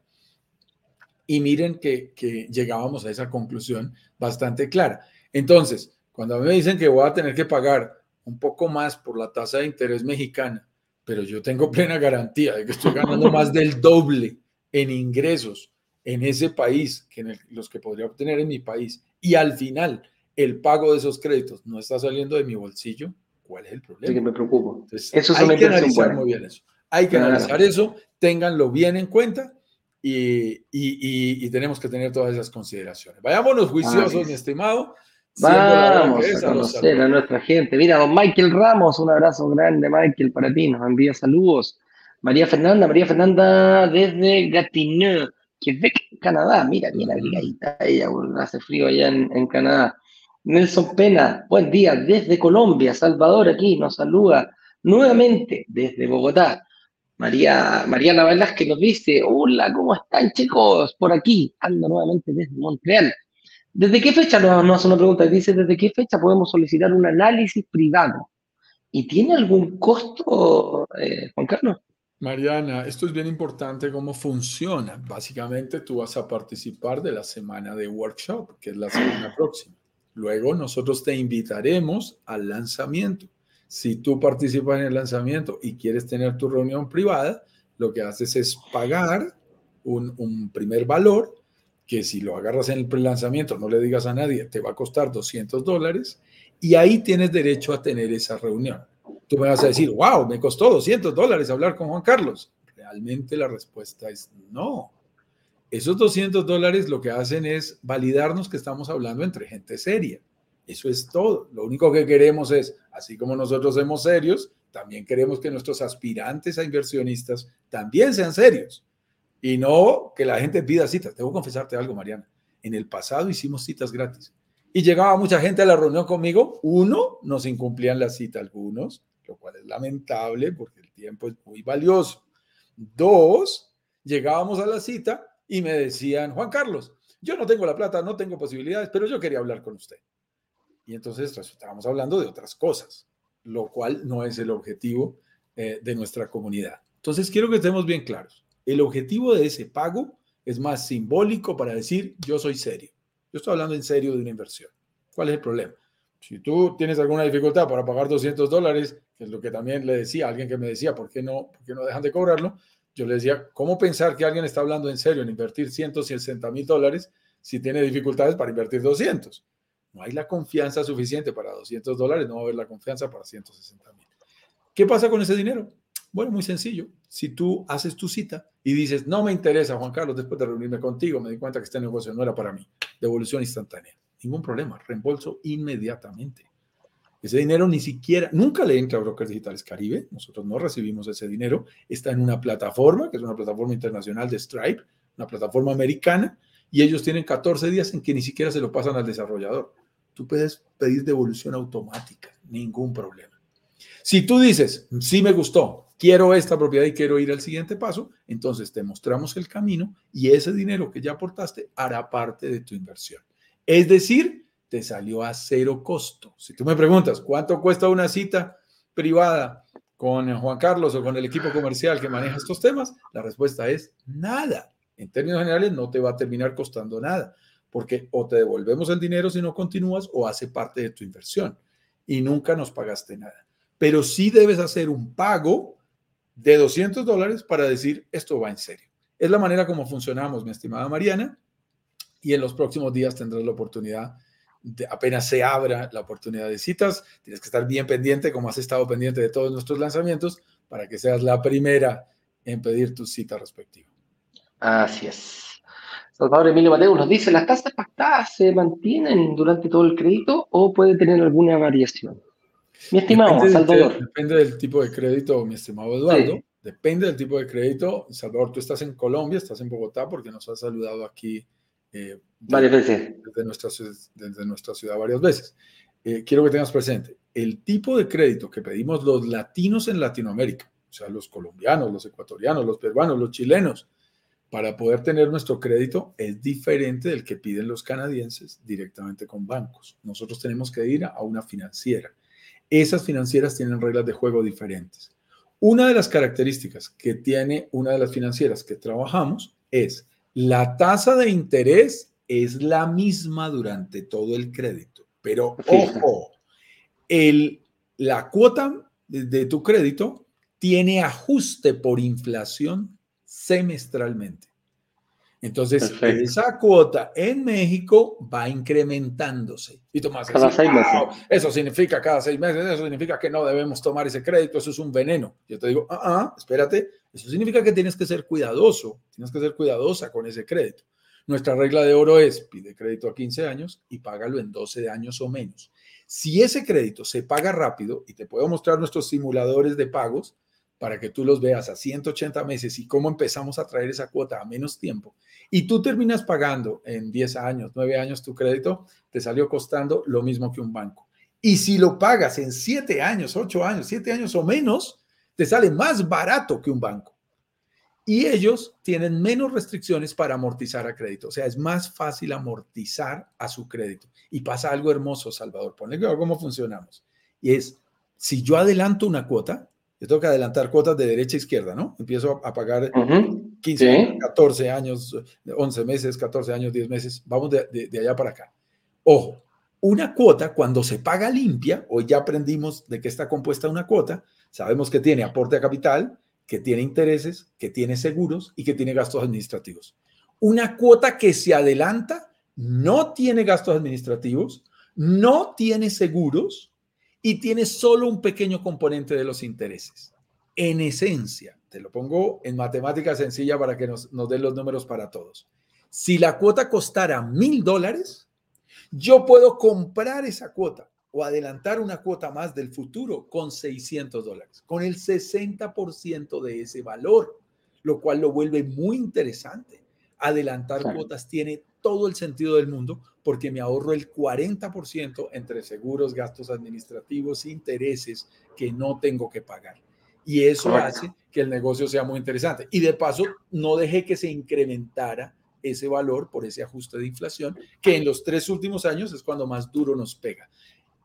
S1: Y miren que, llegábamos a esa conclusión bastante clara. Entonces, cuando a mí me dicen que voy a tener que pagar un poco más por la tasa de interés mexicana, pero yo tengo plena garantía de que estoy ganando más del doble en ingresos en ese país que en los que podría obtener en mi país, y al final el pago de esos créditos no está saliendo de mi bolsillo, ¿Cuál es el problema?
S2: que me preocupo.
S1: eso hay que analizar muy bien eso. Hay que analizar eso, ténganlo bien en cuenta y, y, y, tenemos que tener todas esas consideraciones. Vayámonos juiciosos, mi estimado.
S2: Vamos a conocer a nuestra gente. Mira, don Michael Ramos, un abrazo grande, Michael, para ti. Nos envía saludos. María Fernanda, María Fernanda desde Gatineau, Quebec, Canadá. Mira, bien abrigadita ella, hace frío allá en, Canadá. Nelson Pena, buen día desde Colombia. Salvador aquí nos saluda nuevamente desde Bogotá. María, Mariana Velázquez nos dice, hola, ¿cómo están chicos? Por aquí, ando nuevamente desde Montreal. ¿Desde qué fecha, nos no hace una pregunta, dice, ¿desde qué fecha podemos solicitar un análisis privado? ¿Y tiene algún costo, eh, Juan Carlos?
S1: Mariana, esto es bien importante cómo funciona. Básicamente tú vas a participar de la semana de workshop, que es la semana próxima. Luego nosotros te invitaremos al lanzamiento. Si tú participas en el lanzamiento y quieres tener tu reunión privada, lo que haces es pagar un, primer valor que si lo agarras en el pre-lanzamiento, no le digas a nadie, te va a costar 200 dólares y ahí tienes derecho a tener esa reunión. Tú me vas a decir, wow, me costó 200 dólares hablar con Juan Carlos. Realmente la respuesta es no. Esos 200 dólares lo que hacen es validarnos que estamos hablando entre gente seria. Eso es todo. Lo único que queremos es, así como nosotros somos serios, también queremos que nuestros aspirantes a inversionistas también sean serios. Y no que la gente pida citas. Que confesarte algo, Mariana. En el pasado hicimos citas gratis. Y llegaba mucha gente a la reunión conmigo. Uno, nos incumplían la cita algunos, lo cual es lamentable porque el tiempo es muy valioso. Dos, llegábamos a la cita y me decían, Juan Carlos, yo no tengo la plata, no tengo posibilidades, pero yo quería hablar con usted. Y entonces estábamos hablando de otras cosas, lo cual no es el objetivo eh, de nuestra comunidad. Entonces quiero que estemos bien claros. El objetivo de ese pago es más simbólico para decir yo soy serio. Yo estoy hablando en serio de una inversión. ¿Cuál es el problema? Si tú tienes alguna dificultad para pagar 200 dólares, que es lo que también le decía a alguien que me decía, ¿por qué no, por qué no dejan de cobrarlo? Yo le decía, ¿cómo pensar que alguien está hablando en serio en invertir 160 mil dólares si tiene dificultades para invertir 200? No hay la confianza suficiente para 200 dólares, no va a haber la confianza para 160 mil. ¿Qué pasa con ese dinero? Bueno, muy sencillo. Si tú haces tu cita y dices, no me interesa, Juan Carlos, después de reunirme contigo, me di cuenta que este negocio no era para mí, devolución instantánea. Ningún problema, reembolso inmediatamente. Ese dinero ni siquiera, nunca le entra a Brokers Digitales Caribe, nosotros no recibimos ese dinero, está en una plataforma, que es una plataforma internacional de Stripe, una plataforma americana, y ellos tienen 14 días en que ni siquiera se lo pasan al desarrollador. Tú puedes pedir devolución automática, ningún problema. Si tú dices, sí me gustó, quiero esta propiedad y quiero ir al siguiente paso, entonces te mostramos el camino y ese dinero que ya aportaste hará parte de tu inversión. Es decir, te salió a cero costo. Si tú me preguntas, ¿cuánto cuesta una cita privada con Juan Carlos o con el equipo comercial que maneja estos temas? La respuesta es nada. En términos generales, no te va a terminar costando nada, porque o te devolvemos el dinero si no continúas o hace parte de tu inversión y nunca nos pagaste nada. Pero sí debes hacer un pago de 200 dólares para decir esto va en serio. Es la manera como funcionamos, mi estimada Mariana, y en los próximos días tendrás la oportunidad, apenas se abra la oportunidad de citas, tienes que estar bien pendiente, como has estado pendiente de todos nuestros lanzamientos, para que seas la primera en pedir tu cita respectiva.
S2: Así es. Salvador Emilio Mateo nos dice, ¿las tasas pactadas se mantienen durante todo el crédito o puede tener alguna variación? Mi estimado Salvador.
S1: depende del tipo de crédito, mi estimado Eduardo. Depende del tipo de crédito. Salvador, tú estás en Colombia, estás en Bogotá porque nos has saludado aquí
S2: eh, varias veces.
S1: Desde nuestra, desde nuestra ciudad varias veces. Eh, quiero que tengas presente, el tipo de crédito que pedimos los latinos en Latinoamérica, o sea, los colombianos, los ecuatorianos, los peruanos, los chilenos, para poder tener nuestro crédito es diferente del que piden los canadienses directamente con bancos. Nosotros tenemos que ir a una financiera esas financieras tienen reglas de juego diferentes. Una de las características que tiene una de las financieras que trabajamos es la tasa de interés es la misma durante todo el crédito, pero ojo, el, la cuota de tu crédito tiene ajuste por inflación semestralmente. Entonces, esa cuota en México va incrementándose. Y Tomás, cada seis meses. Eso significa cada seis meses, eso significa que no debemos tomar ese crédito, eso es un veneno. Yo te digo, ah, ah, espérate, eso significa que tienes que ser cuidadoso, tienes que ser cuidadosa con ese crédito. nuestra regla de oro es pide crédito a 15 años y págalo en 12 años o menos. Si ese crédito se paga rápido, y te puedo mostrar nuestros simuladores de pagos para que tú los veas a 180 meses y cómo empezamos a traer esa cuota a menos tiempo, y tú terminas pagando en 10 años, 9 años tu crédito, te salió costando lo mismo que un banco. Y si lo pagas en 7 años, 8 años, 7 años o menos, te sale más barato que un banco. Y ellos tienen menos restricciones para amortizar a crédito. O sea, es más fácil amortizar a su crédito. Y pasa algo hermoso, Salvador. Ponle cómo funcionamos. Y es, si yo adelanto una cuota, yo tengo que adelantar cuotas de derecha a izquierda, ¿no? Empiezo a pagar 15, 14 años, 11 meses, 14 años, 10 meses. Vamos de, de allá para acá. Ojo, una cuota cuando se paga limpia, hoy ya aprendimos de qué está compuesta una cuota, sabemos que tiene aporte a capital, que tiene intereses, que tiene seguros y que tiene gastos administrativos. Una cuota que se adelanta no tiene gastos administrativos, no tiene seguros y tiene solo un pequeño componente de los intereses. En esencia, te lo pongo en matemática sencilla para que nos, nos den los números para todos. Si la cuota costara mil dólares, yo puedo comprar esa cuota o adelantar una cuota más del futuro con 600 dólares, con el 60% de ese valor, lo cual lo vuelve muy interesante. Adelantar cuotas tiene todo el sentido del mundo porque me ahorro el 40% entre seguros, gastos administrativos, intereses que no tengo que pagar. Y eso hace que el negocio sea muy interesante. Y de paso, no dejé que se incrementara ese valor por ese ajuste de inflación, que en los tres últimos años es cuando más duro nos pega.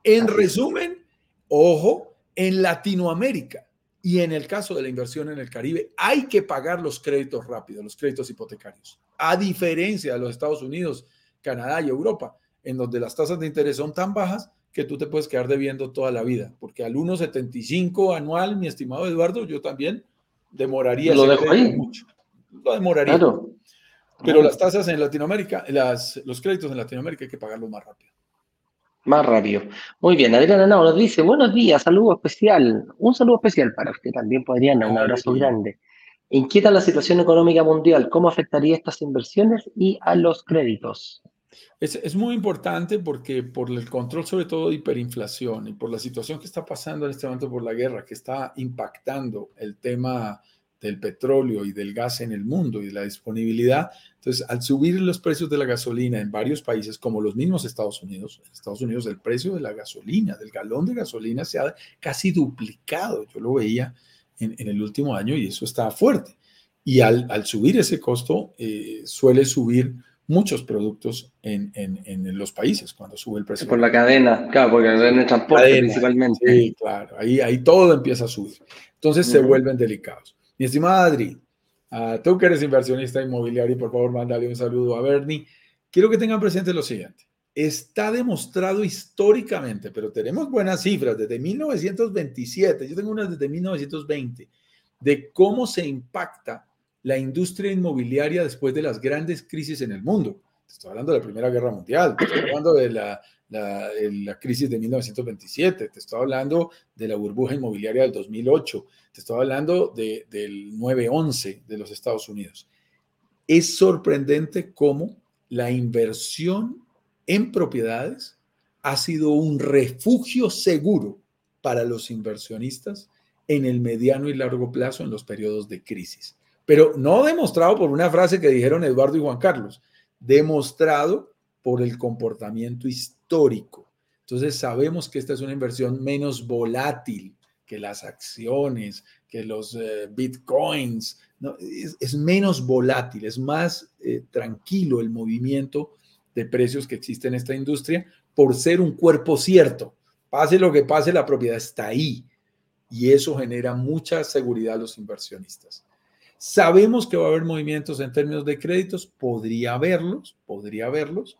S1: En resumen, ojo, en Latinoamérica y en el caso de la inversión en el Caribe, hay que pagar los créditos rápidos, los créditos hipotecarios, a diferencia de los Estados Unidos Canadá y Europa, en donde las tasas de interés son tan bajas que tú te puedes quedar debiendo toda la vida, porque al 1,75 anual, mi estimado Eduardo, yo también demoraría.
S2: Lo dejo ahí.
S1: Mucho. Lo demoraría. Pero las tasas en Latinoamérica, las, los créditos en Latinoamérica hay que pagarlos más rápido.
S2: Más rápido. Muy bien, Adriana Nao nos dice, buenos días, saludo especial. Un saludo especial para usted también, pues, Adriana, un abrazo grande. Inquieta la situación económica mundial, ¿cómo afectaría estas inversiones y a los créditos?
S1: Es, muy importante porque por el control sobre todo de hiperinflación y por la situación que está pasando en este momento por la guerra, que está impactando el tema del petróleo y del gas en el mundo y la disponibilidad. Entonces, al subir los precios de la gasolina en varios países, como los mismos Estados Unidos, en Estados Unidos el precio de la gasolina, del galón de gasolina se ha casi duplicado. Yo lo veía en, el último año y eso está fuerte. Y al, al subir ese costo, eh, suele subir muchos productos en, en, los países cuando sube el precio.
S2: Por la cadena, claro, porque en el transporte principalmente.
S1: Sí, claro, ahí, ahí todo empieza a subir. Entonces se vuelven delicados. Mi estimada Adri, tú que eres inversionista inmobiliario, por favor, mándale un saludo a Bernie. Quiero que tengan presente lo siguiente. Está demostrado históricamente, pero tenemos buenas cifras desde 1927, yo tengo unas desde 1920, de cómo se impacta la industria inmobiliaria después de las grandes crisis en el mundo. Estoy hablando de la Primera Guerra Mundial, estoy hablando de la, la, crisis de 1927, te estoy hablando de la burbuja inmobiliaria del 2008, te estoy hablando de, del 9-11 de los Estados Unidos. Es sorprendente cómo la inversión en propiedades ha sido un refugio seguro para los inversionistas en el mediano y largo plazo en los periodos de crisis. Pero no demostrado por una frase que dijeron Eduardo y Juan Carlos, demostrado por el comportamiento histórico. Entonces sabemos que esta es una inversión menos volátil que las acciones, que los eh, bitcoins. Es, menos volátil, es más eh, tranquilo el movimiento de precios que existe en esta industria por ser un cuerpo cierto. Pase lo que pase, la propiedad está ahí. Y eso genera mucha seguridad a los inversionistas. Sabemos que va a haber movimientos en términos de créditos, podría haberlos, podría haberlos.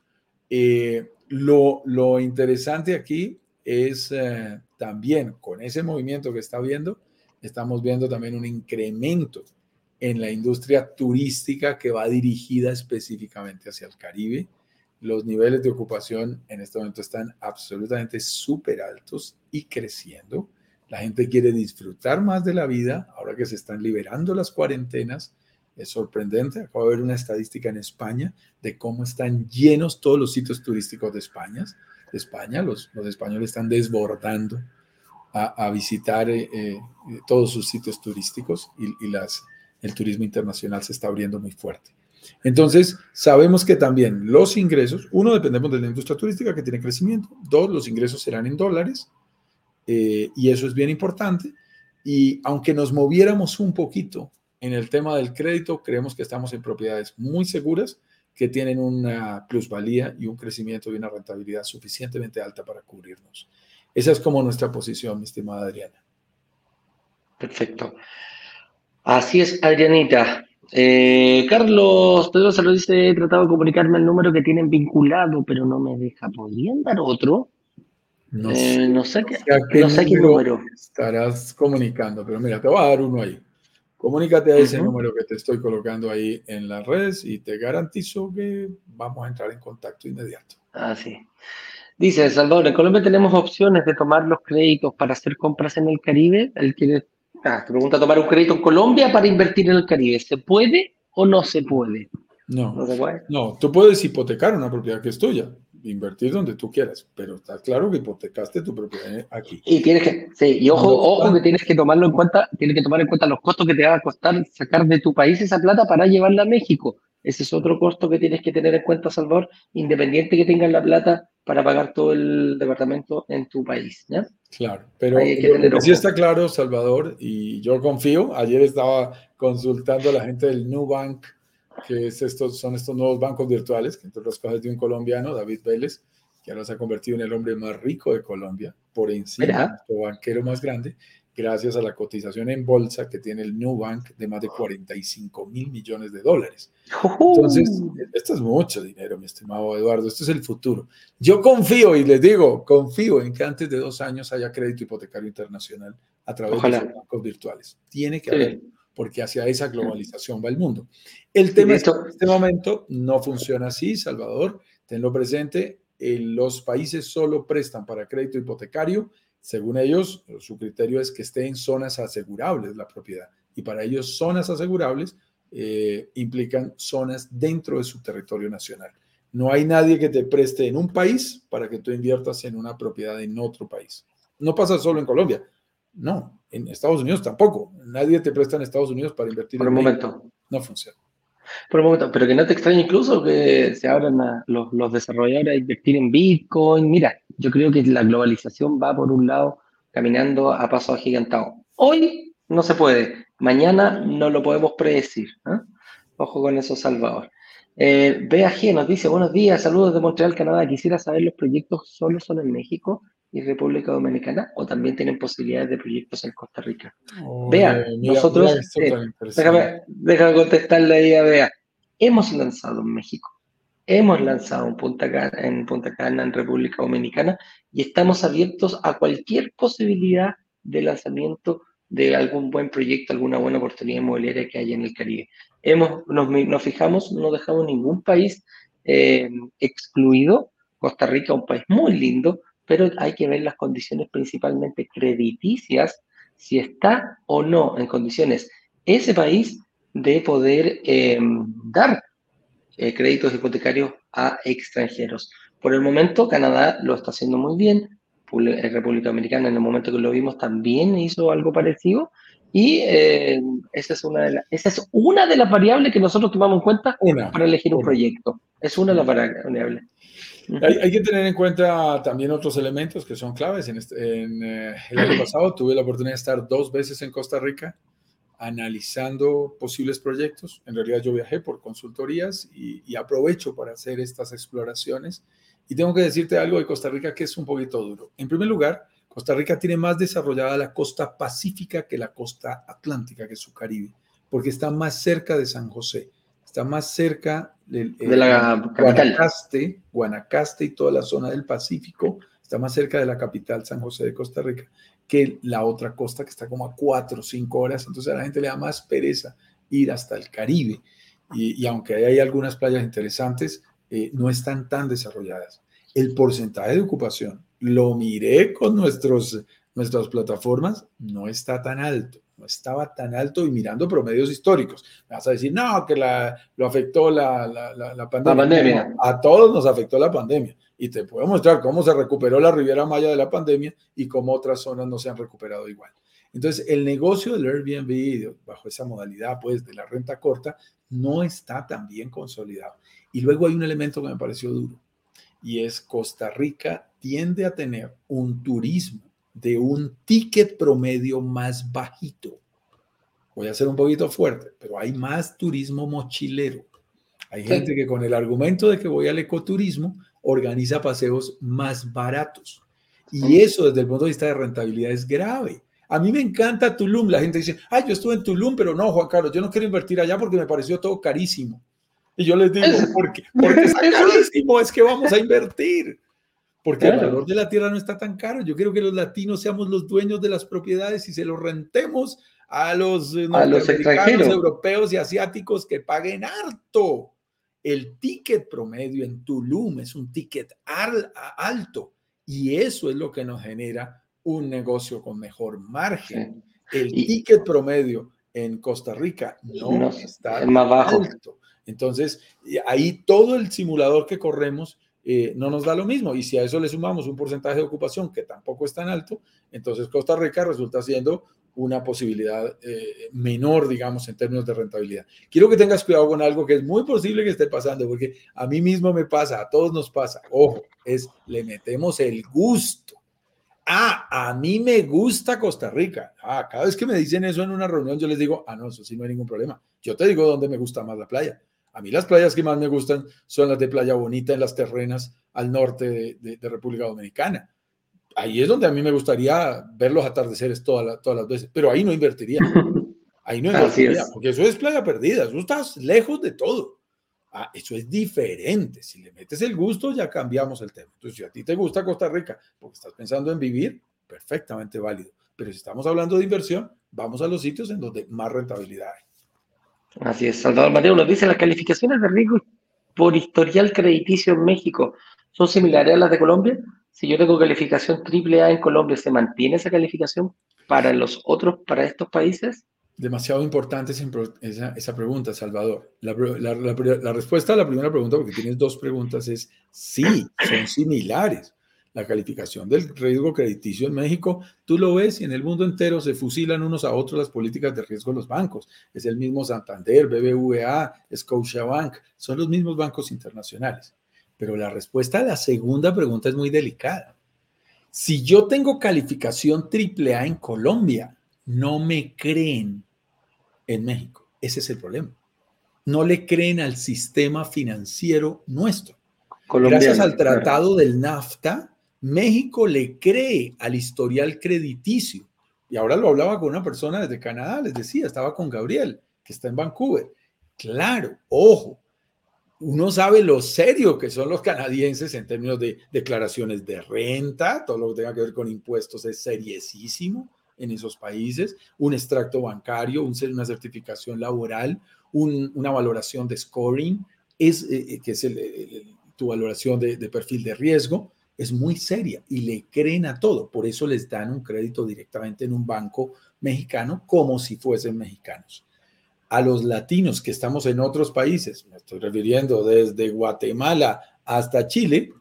S1: Eh, lo, lo, interesante aquí es eh, también con ese movimiento que está viendo, estamos viendo también un incremento en la industria turística que va dirigida específicamente hacia el Caribe. Los niveles de ocupación en este momento están absolutamente súper altos y creciendo. La gente quiere disfrutar más de la vida ahora que se están liberando las cuarentenas Es sorprendente. Acabo de ver una estadística en España de cómo están llenos todos los sitios turísticos de España. España, los, españoles están desbordando a, visitar eh, eh, todos sus sitios turísticos y, el turismo internacional se está abriendo muy fuerte. Entonces, sabemos que también los ingresos, uno, dependemos de la industria turística que tiene crecimiento, dos, los ingresos serán en dólares, eh, y eso es bien importante. Y aunque nos moviéramos un poquito en el tema del crédito, creemos que estamos en propiedades muy seguras que tienen una plusvalía y un crecimiento y una rentabilidad suficientemente alta para cubrirnos. Esa es como nuestra posición, mi estimada Adriana.
S2: Perfecto. Así es, Adrianita. Eh, Carlos Pedro se lo dice, he tratado de comunicarme el número que tienen vinculado, pero no me deja. ¿Podrían dar otro?
S1: No, eh, sé, qué, no sé qué número, estarás comunicando, pero mira, te voy a dar uno ahí. Comunícate a ese número que te estoy colocando ahí en las redes y te garantizo que vamos a entrar en contacto inmediato.
S2: Ah, sí. Dice Salvador, en Colombia tenemos opciones de tomar los créditos para hacer compras en el Caribe. Él quiere, ah, te pregunta tomar un crédito en Colombia para invertir en el Caribe. ¿Se puede o no se puede?
S1: No, no, se puede? no tú puedes hipotecar una propiedad que es tuya invertir donde tú quieras, pero está claro que hipotecaste tu propiedad aquí.
S2: Y tienes que, sí, y ojo, ojo que tienes que tomarlo en cuenta, tienes que tomar en cuenta los costos que te va a costar sacar de tu país esa plata para llevarla a México. Ese es otro costo que tienes que tener en cuenta, Salvador, independiente que tengas la plata para pagar todo el departamento en tu país. ¿ya?
S1: Claro, pero sí está claro, Salvador, y yo confío. Ayer estaba consultando a la gente del Nubank que es estos, son estos nuevos bancos virtuales, que entre otras cosas de un colombiano, David Vélez, que ahora se ha convertido en el hombre más rico de Colombia, por encima del banquero más grande, gracias a la cotización en bolsa que tiene el New Bank de más de 45 mil millones de dólares. Entonces, esto es mucho dinero, mi estimado Eduardo, esto es el futuro. Yo confío y les digo, confío en que antes de dos años haya crédito hipotecario internacional a través de los bancos virtuales. Tiene que haber porque hacia esa globalización va el mundo. El tema es que en este momento no funciona así, Salvador, tenlo presente, los países solo prestan para crédito hipotecario, según ellos, su criterio es que esté en zonas asegurables la propiedad, y para ellos zonas asegurables eh, implican zonas dentro de su territorio nacional. No hay nadie que te preste en un país para que tú inviertas en una propiedad en otro país. No pasa solo en Colombia, no, en Estados Unidos tampoco. Nadie te presta en Estados Unidos para invertir.
S2: Por
S1: un
S2: momento.
S1: No funciona.
S2: Por un momento, pero que no te extrañe incluso que se abran los, los, desarrolladores a invertir en Bitcoin. Mira, yo creo que la globalización va por un lado caminando a paso agigantado. Hoy no se puede, mañana no lo podemos predecir. ¿eh? Ojo con eso, Salvador. Eh, BAG nos dice, buenos días, saludos de Montreal, Canadá. Quisiera saber, ¿los proyectos solo son en México? Y República Dominicana o también tienen posibilidades de proyectos en Costa Rica. Vean, nosotros, eh, déjame, déjame, contestarle ahí a Bea, hemos lanzado en México, hemos lanzado en Punta, Cana, en Punta Cana, en República Dominicana, y estamos abiertos a cualquier posibilidad de lanzamiento de algún buen proyecto, alguna buena oportunidad inmobiliaria que haya en el Caribe. Hemos, nos, nos fijamos, no dejamos ningún país eh, excluido. Costa Rica, un país muy lindo, pero hay que ver las condiciones principalmente crediticias, si está o no en condiciones ese país de poder em, dar eh, créditos hipotecarios a extranjeros. Por el momento, Canadá lo está haciendo muy bien. Eh, República Dominicana, en el momento que lo vimos, también hizo algo parecido. Y eh, esa, es una de esa es una de las variables que nosotros tomamos en cuenta para elegir un proyecto. Es una de las variables.
S1: Hay, que tener en cuenta también otros elementos que son claves. En, este, eh, el año pasado tuve la oportunidad de estar dos veces en Costa Rica analizando posibles proyectos. En realidad yo viajé por consultorías y, y, aprovecho para hacer estas exploraciones. Y tengo que decirte algo de Costa Rica que es un poquito duro. En primer lugar, Costa Rica tiene más desarrollada la costa pacífica que la costa atlántica, que es su Caribe, porque está más cerca de San José está más cerca del,
S2: de la
S1: Guanacaste, Guanacaste y toda la zona del Pacífico, está más cerca de la capital, San José de Costa Rica, que la otra costa que está como a cuatro o cinco horas. Entonces a la gente le da más pereza ir hasta el Caribe. Y, aunque hay algunas playas interesantes, eh, no están tan desarrolladas. El porcentaje de ocupación, lo miré con nuestros nuestras plataformas, no está tan alto, no estaba tan alto y mirando promedios históricos. Me vas a decir, no, que la, lo afectó la, la, pandemia. a todos nos afectó la pandemia. Y te puedo mostrar cómo se recuperó la Riviera Maya de la pandemia y cómo otras zonas no se han recuperado igual. Entonces, el negocio del Airbnb, bajo esa modalidad pues, de la renta corta, no está tan bien consolidado. Y luego hay un elemento que me pareció duro, y es Costa Rica tiende a tener un turismo de un ticket promedio más bajito. Voy a ser un poquito fuerte, pero hay más turismo mochilero. Hay gente que con el argumento de que voy al ecoturismo organiza paseos más baratos. Y eso desde el punto de vista de rentabilidad es grave. A mí me encanta Tulum. La gente dice, ay, yo estuve en Tulum, pero no, Juan Carlos, yo no quiero invertir allá porque me pareció todo carísimo. Y yo les digo, porque, porque está carísimo, es que vamos a invertir. Porque el valor de la tierra no está tan caro. Yo quiero que los latinos seamos los dueños de las propiedades y se los rentemos a los, eh, a los extranjeros europeos y asiáticos que paguen harto. El ticket promedio en Tulum es un ticket alto y eso es lo que nos genera un negocio con mejor margen. El ticket promedio en Costa Rica no, está más bajo. alto. Entonces, ahí todo el simulador que corremos eh, no nos da lo mismo. Y si a eso le sumamos un porcentaje de ocupación que tampoco es tan alto, entonces Costa Rica resulta siendo una posibilidad eh, menor, digamos, en términos de rentabilidad. Quiero que tengas cuidado con algo que es muy posible que esté pasando, porque a mí mismo me pasa, a todos nos pasa. Ojo, es le metemos el gusto. Ah, a mí me gusta Costa Rica. Ah, cada vez que me dicen eso en una reunión, yo les digo, ah, no, eso sí no hay ningún problema. Yo te digo dónde me gusta más la playa. A mí las playas que más me gustan son las de Playa Bonita en las terrenas al norte de, República Dominicana. Ahí es donde a mí me gustaría ver los atardeceres todas, todas las veces, pero ahí no invertiría. Ahí no invertiría, porque eso es playa perdida, eso estás lejos de todo. Ah, eso es diferente. Si le metes el gusto, ya cambiamos el tema. Entonces, si a ti te gusta Costa Rica porque estás pensando en vivir, perfectamente válido. Pero si estamos hablando de inversión, vamos a los sitios en donde más rentabilidad hay.
S2: Así es, Salvador Mateo nos dice, las calificaciones de riesgo por historial crediticio en México son similares a las de Colombia. Si yo tengo calificación AAA en Colombia, ¿se mantiene esa calificación para los otros, para estos países?
S1: Demasiado importante esa, esa pregunta, Salvador. La, la, respuesta a la primera pregunta, porque tienes dos preguntas, es sí, son similares la calificación del riesgo crediticio en México, tú lo ves y en el mundo entero se fusilan unos a otros las políticas de riesgo de los bancos. Es el mismo Santander, BBVA, Scotiabank, son los mismos bancos internacionales. Pero la respuesta a la segunda pregunta es muy delicada. Si yo tengo calificación AAA en Colombia, no me creen en México. Ese es el problema. No le creen al sistema financiero nuestro. Gracias al tratado del NAFTA, México le cree al historial crediticio. Y ahora lo hablaba con una persona desde Canadá, les decía, estaba con Gabriel, que está en Vancouver. Claro, ojo, uno sabe lo serio que son los canadienses en términos de declaraciones de renta, todo lo que tenga que ver con impuestos es seriesísimo en esos países, un extracto bancario, una certificación laboral, una valoración de scoring, es, eh, eh, que es tu valoración de perfil de riesgo es muy seria y le creen a todo. Por eso les dan un crédito directamente en un banco mexicano como si fuesen mexicanos. A los latinos que estamos en otros países, me estoy refiriendo desde Guatemala hasta Chile,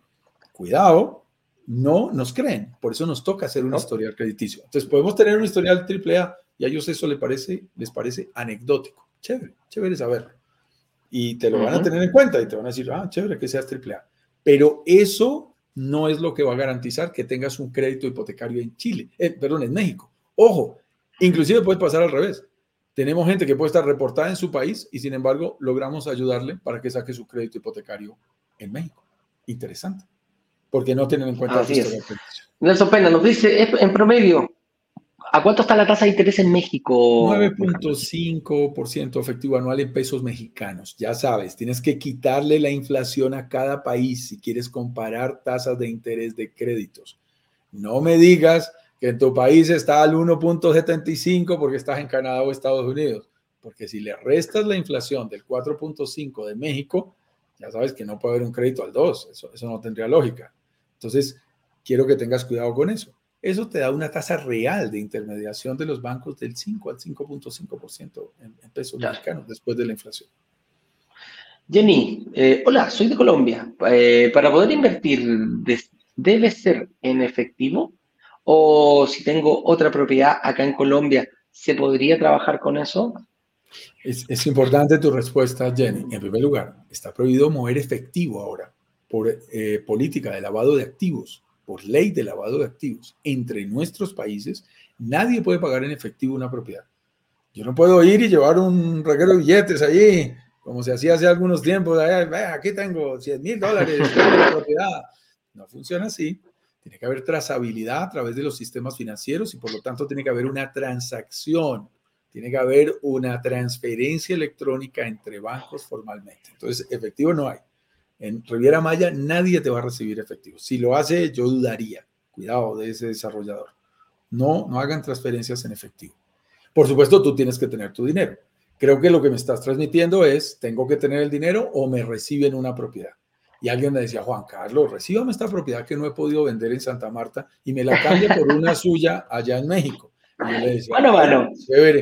S1: cuidado, no nos creen. Por eso nos toca hacer un historial crediticio. Entonces podemos tener un historial AAA y a ellos eso les parece, les parece anecdótico. Chévere, chévere saberlo. Y te lo van a tener en cuenta y te van a decir, ah, chévere que seas AAA. Pero eso no es lo que va a garantizar que tengas un crédito hipotecario en Chile, eh, perdón, en México. Ojo, inclusive puede pasar al revés. Tenemos gente que puede estar reportada en su país y sin embargo logramos ayudarle para que saque su crédito hipotecario en México. Interesante. Porque no tienen en cuenta
S2: Así es. Nelson Pena nos dice, en promedio, ¿A cuánto está la tasa de interés en México?
S1: 9.5% efectivo anual en pesos mexicanos. Ya sabes, tienes que quitarle la inflación a cada país si quieres comparar tasas de interés de créditos. No me digas que en tu país está al 1.75 porque estás en Canadá o Estados Unidos, porque si le restas la inflación del 4.5 de México, ya sabes que no puede haber un crédito al 2, eso, eso no tendría lógica. Entonces, quiero que tengas cuidado con eso eso te da una tasa real de intermediación de los bancos del 5 al 5.5% en, en pesos mexicanos después de la inflación.
S2: Jenny, eh, hola, soy de Colombia. Eh, para poder invertir, ¿debe ser en efectivo? O si tengo otra propiedad acá en Colombia, ¿se podría trabajar con eso?
S1: Es, importante tu respuesta, Jenny. En primer lugar, está prohibido mover efectivo ahora por eh, política de lavado de activos, por ley de lavado de activos. Entre nuestros países, nadie puede pagar en efectivo una propiedad. Yo no puedo ir y llevar un reguero de billetes allí, como se hacía hace algunos tiempos. Aquí tengo 100 mil dólares de propiedad. No funciona así. Tiene que haber trazabilidad a través de los sistemas financieros y por lo tanto tiene que haber una transacción tiene que haber una transferencia electrónica entre bancos formalmente. Entonces, efectivo no hay. En Riviera Maya nadie te va a recibir efectivo. Si lo hace, yo dudaría. Cuidado de ese desarrollador. No, no hagan transferencias en efectivo. Por supuesto, tú tienes que tener tu dinero. Creo que lo que me estás transmitiendo es, tengo que tener el dinero o me reciben una propiedad. Y alguien me decía, Juan Carlos, recíbame esta propiedad que no he podido vender en Santa Marta y me la cambia por una suya allá en México
S2: bueno, bueno,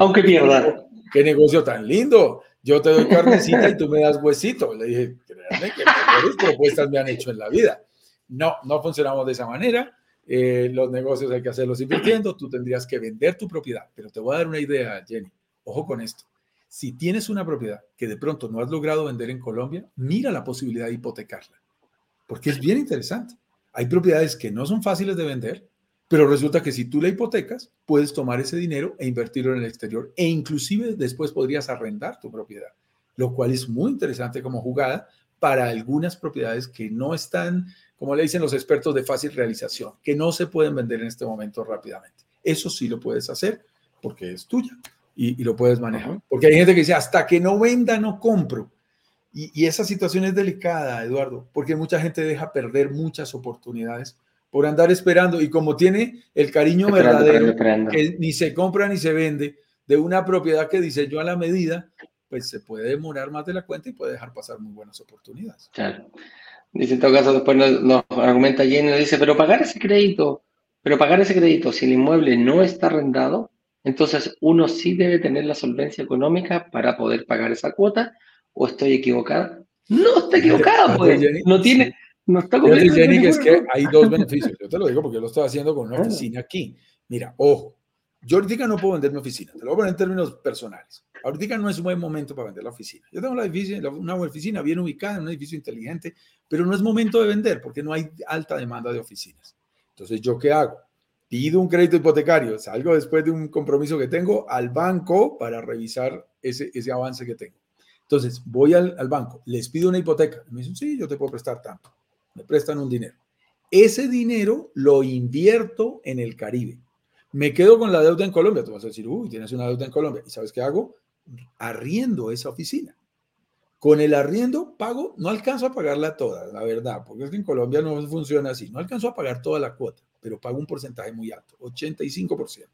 S2: aunque pierda.
S1: Qué negocio tan lindo. Yo te doy carnecita y tú me das huesito. Le dije, créanme que mejores propuestas me han hecho en la vida. No, no funcionamos de esa manera. Eh, los negocios hay que hacerlos invirtiendo. Tú tendrías que vender tu propiedad. Pero te voy a dar una idea, Jenny. Ojo con esto. Si tienes una propiedad que de pronto no has logrado vender en Colombia, mira la posibilidad de hipotecarla. Porque es bien interesante. Hay propiedades que no son fáciles de vender, pero resulta que si tú la hipotecas, puedes tomar ese dinero e invertirlo en el exterior e inclusive después podrías arrendar tu propiedad, lo cual es muy interesante como jugada para algunas propiedades que no están, como le dicen los expertos, de fácil realización, que no se pueden vender en este momento rápidamente. Eso sí lo puedes hacer porque es tuya y, lo puedes manejar. Porque hay gente que dice, hasta que no venda, no compro. Y, y esa situación es delicada, Eduardo, porque mucha gente deja perder muchas oportunidades por andar esperando y como tiene el cariño verdadero que ni se compra ni se vende de una propiedad que dice yo a la medida, pues se puede demorar más de la cuenta y puede dejar pasar muy buenas oportunidades.
S2: Claro. Dice en todo caso, después nos, argumenta Jenny, dice, pero pagar ese crédito, pero pagar ese crédito si el inmueble no está arrendado, entonces uno sí debe tener la solvencia económica para poder pagar esa cuota, o estoy equivocada. No está equivocada, pues. No tiene, no está
S1: Jenny, es que hay dos beneficios. Yo te lo digo porque yo lo estoy haciendo con una oficina aquí. Mira, ojo, yo ahorita no puedo vender mi oficina. Te lo voy a poner en términos personales. Ahorita no es un buen momento para vender la oficina. Yo tengo la oficina, una oficina bien ubicada en un edificio inteligente, pero no es momento de vender porque no hay alta demanda de oficinas. Entonces, ¿yo qué hago? Pido un crédito hipotecario, salgo después de un compromiso que tengo al banco para revisar ese, ese avance que tengo. Entonces, voy al, al banco, les pido una hipoteca. Me dicen, sí, yo te puedo prestar tanto me prestan un dinero. Ese dinero lo invierto en el Caribe. Me quedo con la deuda en Colombia. Tú vas a decir, uy, tienes una deuda en Colombia. ¿Y sabes qué hago? Arriendo esa oficina. Con el arriendo pago, no alcanzo a pagarla toda, la verdad, porque es que en Colombia no funciona así. No alcanzo a pagar toda la cuota, pero pago un porcentaje muy alto, 85%.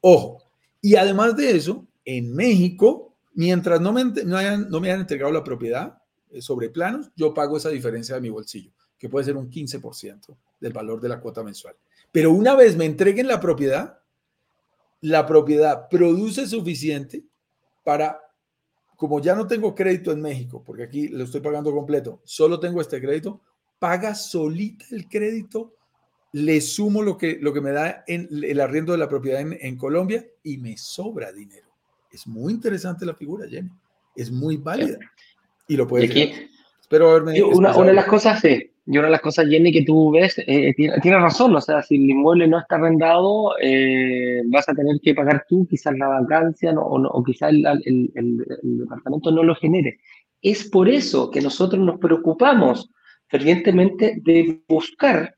S1: Ojo, y además de eso, en México, mientras no me, no, hayan, no me hayan entregado la propiedad, sobre planos, yo pago esa diferencia de mi bolsillo, que puede ser un 15% del valor de la cuota mensual. Pero una vez me entreguen la propiedad, la propiedad produce suficiente para, como ya no tengo crédito en México, porque aquí lo estoy pagando completo, solo tengo este crédito, paga solita el crédito, le sumo lo que, lo que me da en el arriendo de la propiedad en, en Colombia y me sobra dinero. Es muy interesante la figura, Jenny. Es muy válida. Y lo puedes
S2: Espero una, una, de las cosas, sí, y una de las cosas, Jenny, que tú ves, eh, tiene, razón, o sea, si el inmueble no está arrendado, eh, vas a tener que pagar tú quizás la vacancia no, o, o, quizás el, el, el, departamento no lo genere. Es por eso que nosotros nos preocupamos fervientemente de buscar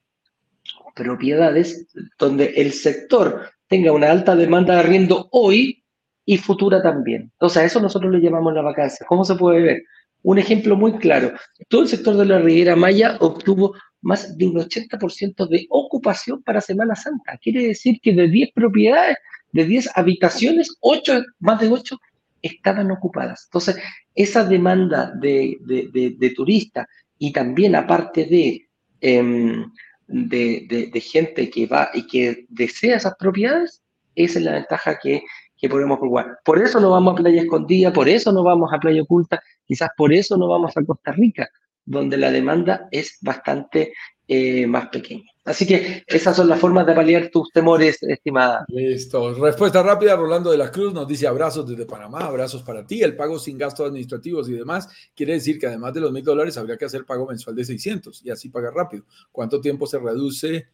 S2: propiedades donde el sector tenga una alta demanda de arriendo hoy y futura también. Entonces, a eso nosotros le llamamos la vacancia. ¿Cómo se puede ver? Un ejemplo muy claro, todo el sector de la Riviera Maya obtuvo más de un 80% de ocupación para Semana Santa. Quiere decir que de 10 propiedades, de 10 habitaciones, 8, más de 8 estaban ocupadas. Entonces, esa demanda de, de, turistas y también aparte de, em, de, gente que va y que desea esas propiedades, esa es la ventaja que, que podemos jugar. Por eso no vamos a Playa Escondida, por eso no vamos a Playa Oculta, quizás por eso no vamos a Costa Rica, donde la demanda es bastante eh, más pequeña. Así que esas son las formas de paliar tus temores, estimada.
S1: Listo. Respuesta rápida, Rolando de la Cruz nos dice abrazos desde Panamá, abrazos para ti. El pago sin gastos administrativos y demás quiere decir que además de los mil dólares habría que hacer pago mensual de 600 y así pagar rápido. ¿Cuánto tiempo se reduce?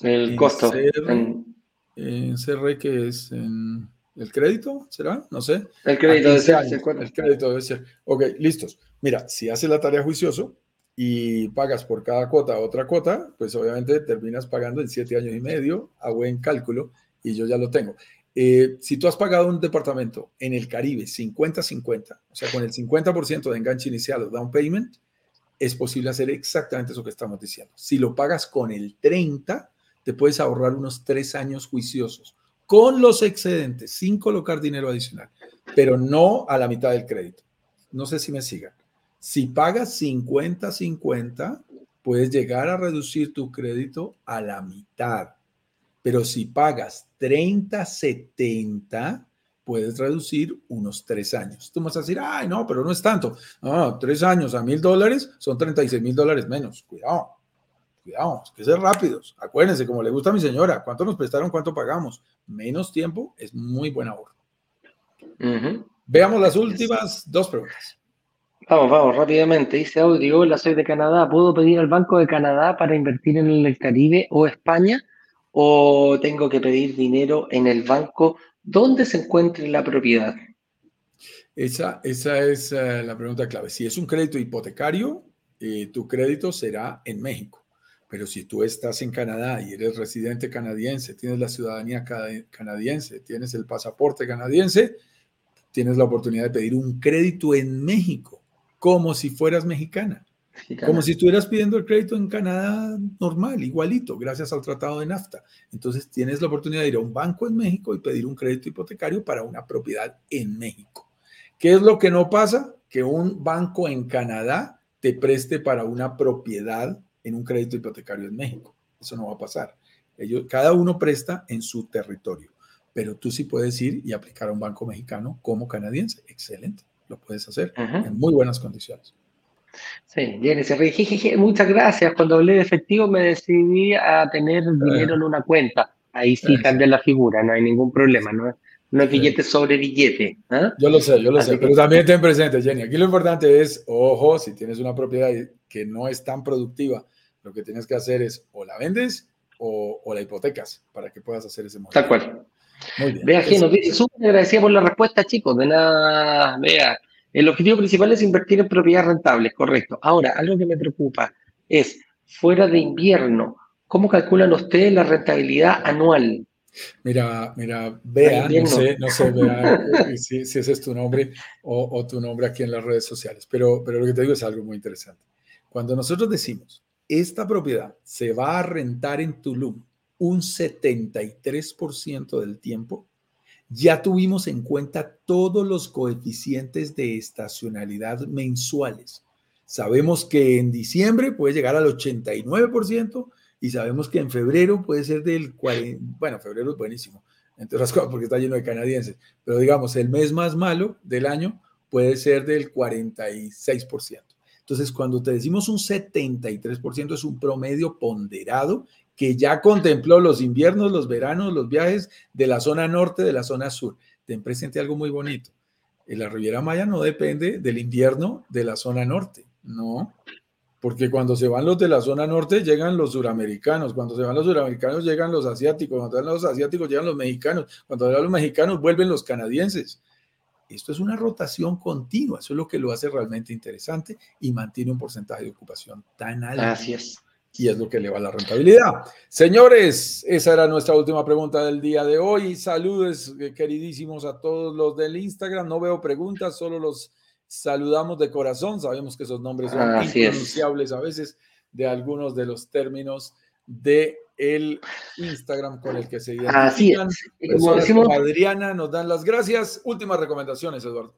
S2: El costo.
S1: en CR, que es en el crédito, ¿será? No sé.
S2: El crédito debe ser.
S1: El crédito debe ser. Ok, listos. Mira, si hace la tarea juicioso, y pagas por cada cuota otra cuota, pues obviamente terminas pagando en siete años y medio a buen cálculo y yo ya lo tengo. Eh, si tú has pagado un departamento en el Caribe 50-50, o sea, con el 50% de enganche inicial o down payment, es posible hacer exactamente eso que estamos diciendo. Si lo pagas con el 30, te puedes ahorrar unos tres años juiciosos con los excedentes, sin colocar dinero adicional, pero no a la mitad del crédito. No sé si me sigan. Si pagas 50-50, puedes llegar a reducir tu crédito a la mitad. Pero si pagas 30-70, puedes reducir unos tres años. Tú vas a decir, ay, no, pero no es tanto. No, tres años a mil dólares son 36 mil dólares menos. Cuidado, cuidado, que ser rápidos. Acuérdense, como le gusta a mi señora, ¿cuánto nos prestaron, cuánto pagamos? Menos tiempo es muy buen ahorro. Veamos las últimas dos preguntas.
S2: Vamos, vamos, rápidamente. Dice Audrey, hola, soy de Canadá. ¿Puedo pedir al Banco de Canadá para invertir en el Caribe o España? ¿O tengo que pedir dinero en el banco donde se encuentre la propiedad?
S1: Esa, esa es eh, la pregunta clave. Si es un crédito hipotecario, eh, tu crédito será en México. Pero si tú estás en Canadá y eres residente canadiense, tienes la ciudadanía canadiense, tienes el pasaporte canadiense, tienes la oportunidad de pedir un crédito en México como si fueras mexicana. Como si estuvieras pidiendo el crédito en Canadá normal, igualito, gracias al tratado de NAFTA. Entonces tienes la oportunidad de ir a un banco en México y pedir un crédito hipotecario para una propiedad en México. ¿Qué es lo que no pasa? Que un banco en Canadá te preste para una propiedad en un crédito hipotecario en México. Eso no va a pasar. Ellos, cada uno presta en su territorio, pero tú sí puedes ir y aplicar a un banco mexicano como canadiense. Excelente lo puedes hacer en muy buenas condiciones.
S2: Sí, Jenny muchas gracias. Cuando hablé de efectivo me decidí a tener dinero en una cuenta. Ahí sí cambié la figura, no hay ningún problema, no, no es billete sobre billete. ¿ah?
S1: Yo lo sé, yo lo sé, pero también ten presente, Jenny. Aquí lo importante es, ojo, si tienes una propiedad que no es tan productiva, lo que tienes que hacer es o la vendes o, la hipotecas para que puedas hacer ese
S2: movimiento. Tal cual. Vea, que nos dice, súper agradecida por la respuesta, chicos. De nada, vea. El objetivo principal es invertir en propiedades rentables, correcto. Ahora, algo que me preocupa es, fuera de invierno, ¿cómo calculan ustedes la rentabilidad anual?
S1: Mira, mira, vea, no sé, no sé si, ese es tu nombre o, tu nombre aquí en las redes sociales, pero, pero lo que te digo es algo muy interesante. Cuando nosotros decimos, esta propiedad se va a rentar en Tulum un 73% del tiempo, ya tuvimos en cuenta todos los coeficientes de estacionalidad mensuales. Sabemos que en diciembre puede llegar al 89% y sabemos que en febrero puede ser del 40%. Bueno, febrero es buenísimo, entre otras cosas porque está lleno de canadienses, pero digamos, el mes más malo del año puede ser del 46%. Entonces, cuando te decimos un 73% es un promedio ponderado que ya contempló los inviernos, los veranos, los viajes de la zona norte, de la zona sur. Ten presente algo muy bonito. En la Riviera Maya no depende del invierno de la zona norte, no, porque cuando se van los de la zona norte llegan los suramericanos, cuando se van los suramericanos llegan los asiáticos, cuando van los asiáticos llegan los mexicanos, cuando van los mexicanos vuelven los canadienses. Esto es una rotación continua, eso es lo que lo hace realmente interesante y mantiene un porcentaje de ocupación tan alto.
S2: Gracias
S1: y es lo que eleva la rentabilidad. Señores, esa era nuestra última pregunta del día de hoy. Saludos eh, queridísimos a todos los del Instagram. No veo preguntas, solo los saludamos de corazón. Sabemos que esos nombres son impronunciables a veces de algunos de los términos de el Instagram con el que se.
S2: Así
S1: es. Adriana nos dan las gracias. Últimas recomendaciones, Eduardo.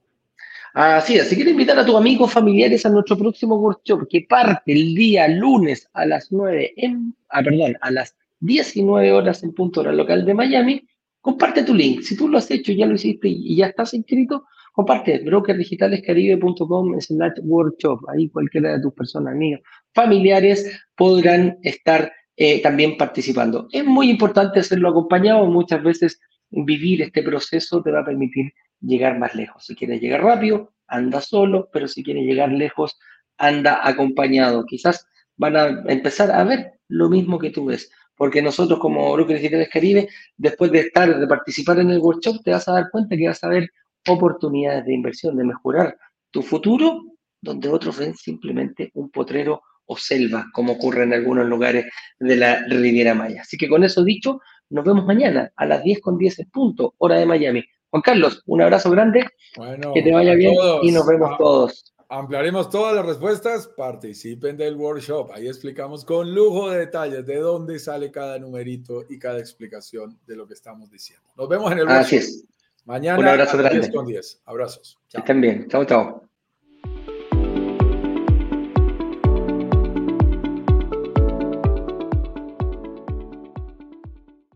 S2: Así es, si quieres invitar a tus amigos familiares a nuestro próximo workshop que parte el día lunes a las 9 en, ah, perdón, a las 19 horas en punto hora local de Miami, comparte tu link. Si tú lo has hecho, ya lo hiciste y ya estás inscrito, comparte brokerdigitalescaribe.com slash workshop. Ahí cualquiera de tus personas, amigos, familiares podrán estar eh, también participando. Es muy importante hacerlo acompañado. Muchas veces vivir este proceso te va a permitir llegar más lejos. Si quieres llegar rápido, anda solo, pero si quieres llegar lejos, anda acompañado. Quizás van a empezar a ver lo mismo que tú ves. Porque nosotros como Brokers Digitales Caribe, después de estar, de participar en el workshop, te vas a dar cuenta que vas a ver oportunidades de inversión, de mejorar tu futuro, donde otros ven simplemente un potrero o selva, como ocurre en algunos lugares de la Riviera Maya. Así que con eso dicho, nos vemos mañana a las 10 con 10 punto, hora de Miami. Juan Carlos, un abrazo grande, que te vaya bien y nos vemos ah, todos.
S1: Ampliaremos todas las respuestas, participen del workshop, ahí explicamos con lujo de detalles de dónde sale cada numerito y cada explicación de lo que estamos diciendo. Nos vemos en el workshop.
S2: Así es.
S1: Mañana Un abrazo a las 10 con 10. Abrazos.
S2: Chao. Estén bien. Chao, chao.